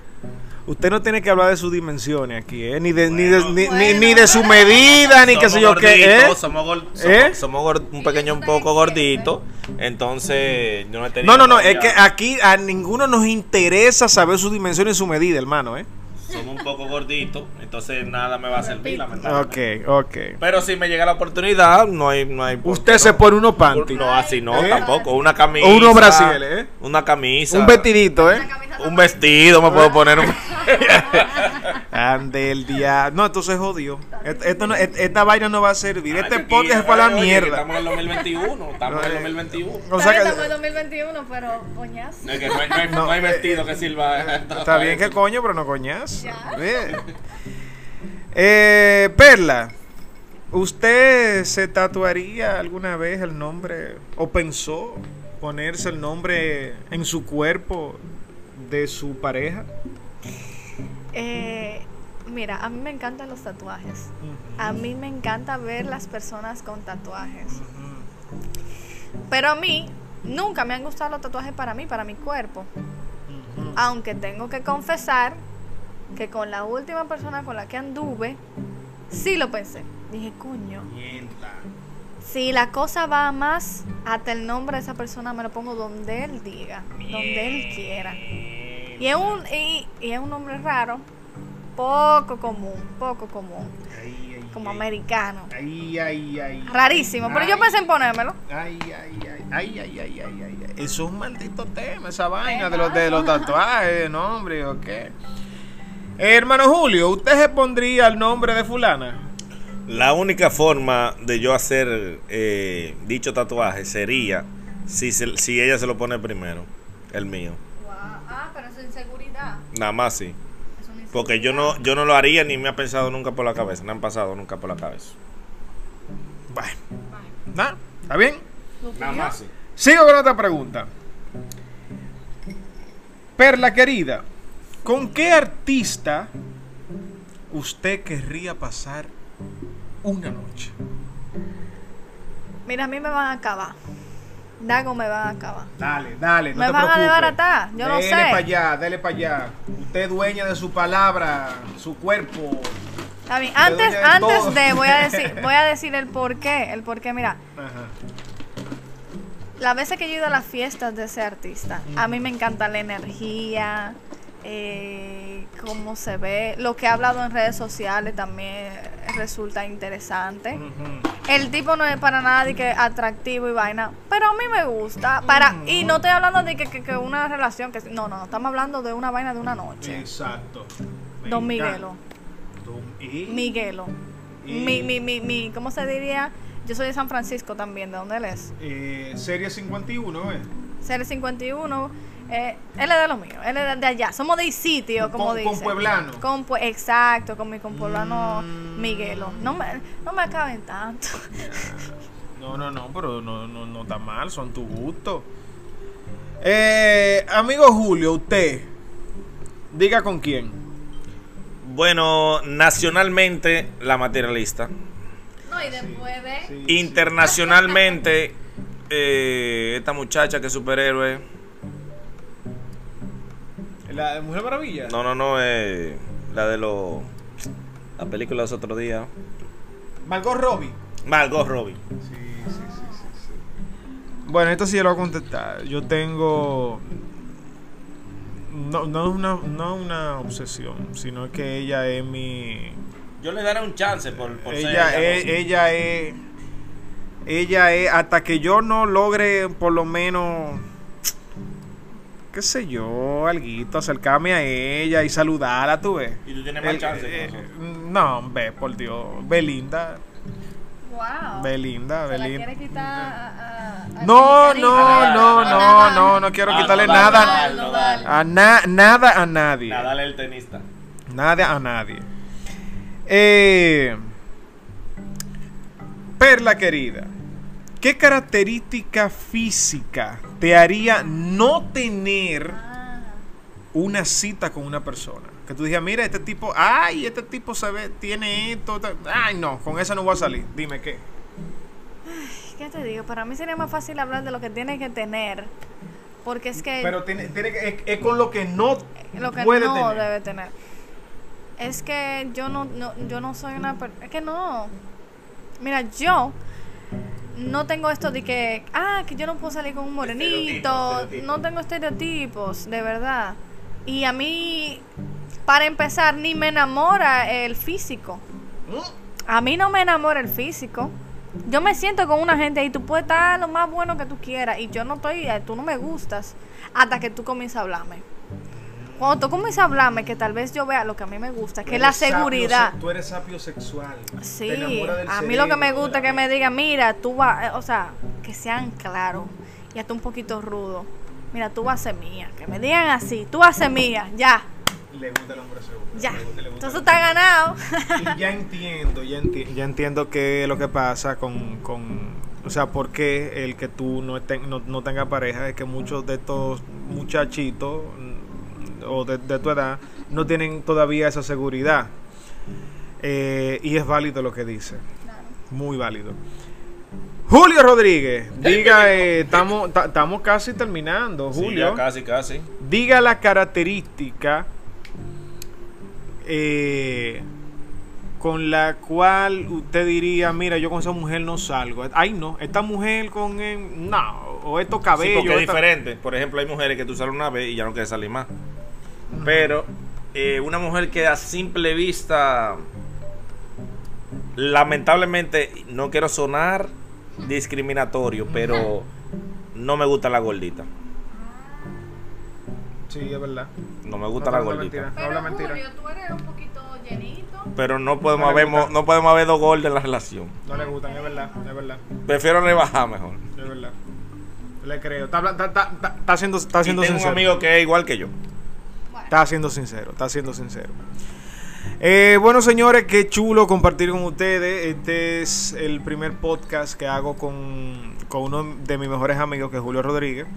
Speaker 1: Usted no tiene que hablar de sus dimensiones aquí, ¿eh? Ni de, ni, de,
Speaker 2: Bueno.
Speaker 1: ni, ni- ni de su medida, ni qué sé yo qué, ¿eh?
Speaker 2: Somos, gor- somos-
Speaker 1: ¿Eh?
Speaker 2: somos gor- un pequeño un poco gordito. Entonces, yo no he tenido.
Speaker 1: No, no, no, es que aquí a ninguno nos interesa saber su dimensión y su medida, hermano, ¿eh?
Speaker 2: Somos un poco gorditos. Entonces, nada me va a servir, lamentablemente.
Speaker 1: Ok, ok.
Speaker 2: Pero si me llega la oportunidad, no hay. No hay
Speaker 1: Usted se
Speaker 2: no.
Speaker 1: pone unos panty.
Speaker 2: No, así no,
Speaker 1: ¿Eh?
Speaker 2: tampoco. Una camisa.
Speaker 1: O unos brasieres, ¿eh?
Speaker 2: Una camisa.
Speaker 1: Un vestidito, ¿eh?
Speaker 2: Un vestido me puedo poner. Un...
Speaker 1: Ande el día. No, entonces jodió. Esto no- esta vaina no va a servir. Este
Speaker 2: Ay,
Speaker 1: podcast
Speaker 2: chiquilla,
Speaker 1: fue a la
Speaker 2: oye,
Speaker 1: mierda.
Speaker 2: Estamos en el 2021. Estamos en el 2021.
Speaker 1: O
Speaker 3: Está
Speaker 1: sea
Speaker 3: bien,
Speaker 1: que-
Speaker 3: estamos en 2021, pero coñazo.
Speaker 2: No, es que no hay, no hay-
Speaker 1: No,
Speaker 2: no hay
Speaker 1: eh,
Speaker 2: vestido que sirva.
Speaker 1: Está bien que coño, pero no coñas.
Speaker 3: Ya.
Speaker 1: Bien. Eh, Perla, ¿usted se tatuaría alguna vez el nombre o pensó ponerse el nombre en su cuerpo de su pareja?
Speaker 3: Eh, mira, a mí me encantan los tatuajes. A mí me encanta ver las personas con tatuajes. Pero a mí nunca me han gustado los tatuajes para mí, para mi cuerpo. Aunque tengo que confesar que con la última persona con la que anduve, sí lo pensé. Dije, coño, si la cosa va más, hasta el nombre de esa persona me lo pongo donde él diga, donde él quiera. Y es un, y, y es un nombre raro, poco común, poco común. Como americano.
Speaker 1: Ay, ay, ay.
Speaker 3: Rarísimo, pero yo pensé en ponérmelo.
Speaker 1: Ay, ay, ay, ay, ay, ay, ay, Eso es un maldito tema, esa vaina de los, de los tatuajes, nombre o qué. Hermano Julio, ¿usted se pondría el nombre de fulana?
Speaker 2: La única forma de yo hacer eh, dicho tatuaje sería si, se, si ella se lo pone primero, el mío.
Speaker 3: Ah, pero sin seguridad.
Speaker 2: Nada más sí. Porque yo no, yo no lo haría ni me ha pensado nunca por la cabeza. No han pasado nunca por la cabeza.
Speaker 1: Bueno, ¿nada? ¿Está bien?
Speaker 2: Nada más sí.
Speaker 1: Sigo con otra pregunta. Perla querida, ¿con qué artista usted querría pasar una noche?
Speaker 3: Mira, a mí me van a acabar. Dago me van a acabar.
Speaker 1: Dale, dale, no
Speaker 3: Me
Speaker 1: te
Speaker 3: van a
Speaker 1: preocupes.
Speaker 3: desbaratar, yo no
Speaker 1: dele
Speaker 3: sé.
Speaker 1: para allá, dele para allá. Usted es dueña de su palabra, su cuerpo.
Speaker 3: Está bien. Antes,
Speaker 1: a todo.
Speaker 3: antes de, voy a decir, voy a decir el por qué. El por qué, mira,
Speaker 1: Ajá.
Speaker 3: las veces que yo he ido a las fiestas de ese artista, a mí me encanta la energía, eh, cómo se ve, lo que ha hablado en redes sociales también resulta interesante. El tipo no es para nada de que atractivo y vaina, pero a mí me gusta. Para y no estoy hablando de que, que, que una relación que no, no, no, estamos hablando de una vaina de una noche.
Speaker 1: Exacto. Me
Speaker 3: Don. Miguelo. Miguelo.
Speaker 1: Y-
Speaker 3: Mi, mi, mi, mi, ¿cómo se diría? Yo soy de San Francisco también, ¿de dónde él es?
Speaker 1: Eh, serie 51, ¿eh?
Speaker 3: CR51, eh, él es de lo mío, él es de, de allá, somos de sitio, como
Speaker 1: Con-
Speaker 3: dicen.
Speaker 1: con pueblano.
Speaker 3: Con pue- exacto, con mi compueblano
Speaker 1: Mm.
Speaker 3: Miguelo. No me, no me acaben tanto.
Speaker 1: No, no, no, pero no, no, no está mal, son tu gusto. Eh, amigo Julio, usted, diga con quién.
Speaker 2: Bueno, nacionalmente, la materialista.
Speaker 3: No, y después de...
Speaker 2: Internacionalmente, eh, esta muchacha que es superhéroe.
Speaker 1: La de Mujer Maravilla.
Speaker 2: No, no, no, eh, la de los. La película de los otros días.
Speaker 1: Margot Robbie.
Speaker 2: Margot Robbie.
Speaker 1: Sí, sí, sí, sí, sí. Bueno, esto sí lo voy a contestar. Yo tengo. No, no es una, no es una obsesión, sino que ella es mi.
Speaker 2: Yo le daré un chance por, por ser
Speaker 1: Ella
Speaker 2: ella,
Speaker 1: es, ella es. Ella es. Hasta que yo no logre, por lo menos. Qué sé yo, alguito, acercarme a ella y saludarla, tú ves.
Speaker 2: Y tú tienes más
Speaker 1: El-
Speaker 2: chance.
Speaker 1: eh,
Speaker 2: con eso.
Speaker 1: no, ve, por Dios. Belinda.
Speaker 3: Wow.
Speaker 1: Belinda,
Speaker 3: Se la
Speaker 1: Belinda.
Speaker 3: quiere quitar a, a- a
Speaker 1: No,
Speaker 3: Jenny
Speaker 1: no,
Speaker 3: Carita.
Speaker 1: no, no,
Speaker 3: Nadal.
Speaker 1: no, no quiero
Speaker 2: Ah,
Speaker 1: quitarle nada a na- nada a nadie.
Speaker 2: Nadal el tenista.
Speaker 1: Nada a nadie. Eh, Perla querida, ¿qué característica física te haría no tener una cita con una persona? Que tú digas, mira, este tipo, ay, este tipo se ve, tiene esto, ay, no, con esa no voy a salir. Dime qué.
Speaker 3: ¿Qué te digo? Para mí sería más fácil hablar de lo que tiene que tener. Porque es que
Speaker 1: Pero tiene, tiene es, es con lo que no
Speaker 3: lo que
Speaker 1: puede
Speaker 3: no
Speaker 1: tener.
Speaker 3: debe tener. Es que yo no, no yo no soy una es que no. Mira, yo no tengo esto de que ah, que yo no puedo salir con un morenito,
Speaker 2: Estereotipos, estereotipos.
Speaker 3: no tengo estereotipos, de verdad. Y a mí para empezar ni me enamora el físico. A mí no me enamora el físico. Yo me siento con una gente y tú puedes estar lo más bueno que tú quieras y yo no estoy, eh, tú no me gustas hasta que tú comienzas a hablarme. Cuando tú comienzas a hablarme, que tal vez yo vea lo que a mí me gusta, que es la seguridad.
Speaker 1: tú eres sapiosexual.
Speaker 3: Sí, a mí lo que me gusta es que me digan, mira, tú vas, eh, o sea, que sean claros y hasta un poquito rudo. Mira, tú vas a ser mía. Que me digan así, tú vas a ser mía, ya,
Speaker 1: Le gusta el hombre seguro.
Speaker 3: ya.
Speaker 1: Le gusta- le gusta
Speaker 3: Entonces está ganado.
Speaker 1: Y ya entiendo, ya, enti- ya entiendo qué es lo que pasa con, con, o sea, por qué el que tú no, ten- no, no tengas pareja es que muchos de estos muchachitos o de, de tu edad no tienen todavía esa seguridad. Eh, y es válido lo que dice, muy válido. Julio Rodríguez, diga, eh, estamos ta- estamos casi terminando,
Speaker 2: Sí,
Speaker 1: Julio.
Speaker 2: ya casi, casi.
Speaker 1: Diga la característica eh, con la cual usted diría, mira, yo con esa mujer no salgo. Ay, no, esta mujer con... eh, no, o estos
Speaker 2: Sí,
Speaker 1: cabellos.
Speaker 2: porque es
Speaker 1: esta-
Speaker 2: diferente. Por ejemplo, hay mujeres que tú sales una vez y ya no quieres salir más. Pero eh, una mujer que a simple vista, lamentablemente, no quiero sonar discriminatorio, pero no me gusta la gordita.
Speaker 1: Sí, es verdad.
Speaker 2: No me gusta
Speaker 1: No
Speaker 2: la gordita.
Speaker 1: mentira. habla mentira.
Speaker 3: tú eres un poquito llenito.
Speaker 2: Pero no podemos,
Speaker 1: No
Speaker 2: haber, no podemos haber dos gordos en la relación.
Speaker 1: No le gustan, es verdad, es verdad,
Speaker 2: Prefiero rebajar mejor.
Speaker 1: es verdad. Le creo. Está, está, está, está- está siendo, está
Speaker 2: Y
Speaker 1: siendo
Speaker 2: tengo un amigo que es igual que yo.
Speaker 1: Está siendo sincero, está siendo sincero. Eh, bueno, señores, qué chulo compartir con ustedes. Este es el primer podcast que hago con, con uno de mis mejores amigos, que es Julio Rodríguez,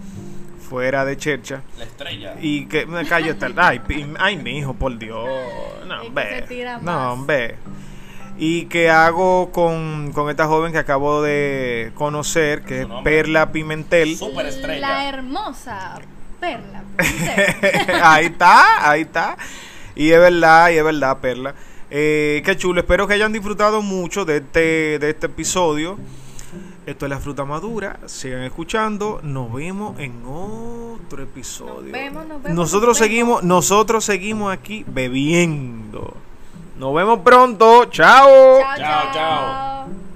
Speaker 1: fuera de Chercha.
Speaker 2: La estrella.
Speaker 1: Y que me callo está. Ay, ay, mi hijo, por Dios. No, ve. No, ve. Y que hago con, con esta joven que acabo de conocer, que es. Perla Pimentel.
Speaker 2: Super estrella.
Speaker 3: La hermosa perla.
Speaker 1: ahí está, ahí está. Y es verdad, y es verdad, Perla. Eh, qué chulo, espero que hayan disfrutado mucho de este, de este episodio. Esto es la fruta madura. Sigan escuchando. Nos vemos en otro episodio.
Speaker 3: Nos vemos, nos vemos,
Speaker 1: Nosotros
Speaker 3: nos vemos.
Speaker 1: seguimos, nosotros seguimos aquí bebiendo. Nos vemos pronto. Chao.
Speaker 3: Chao,
Speaker 2: Chao, chao.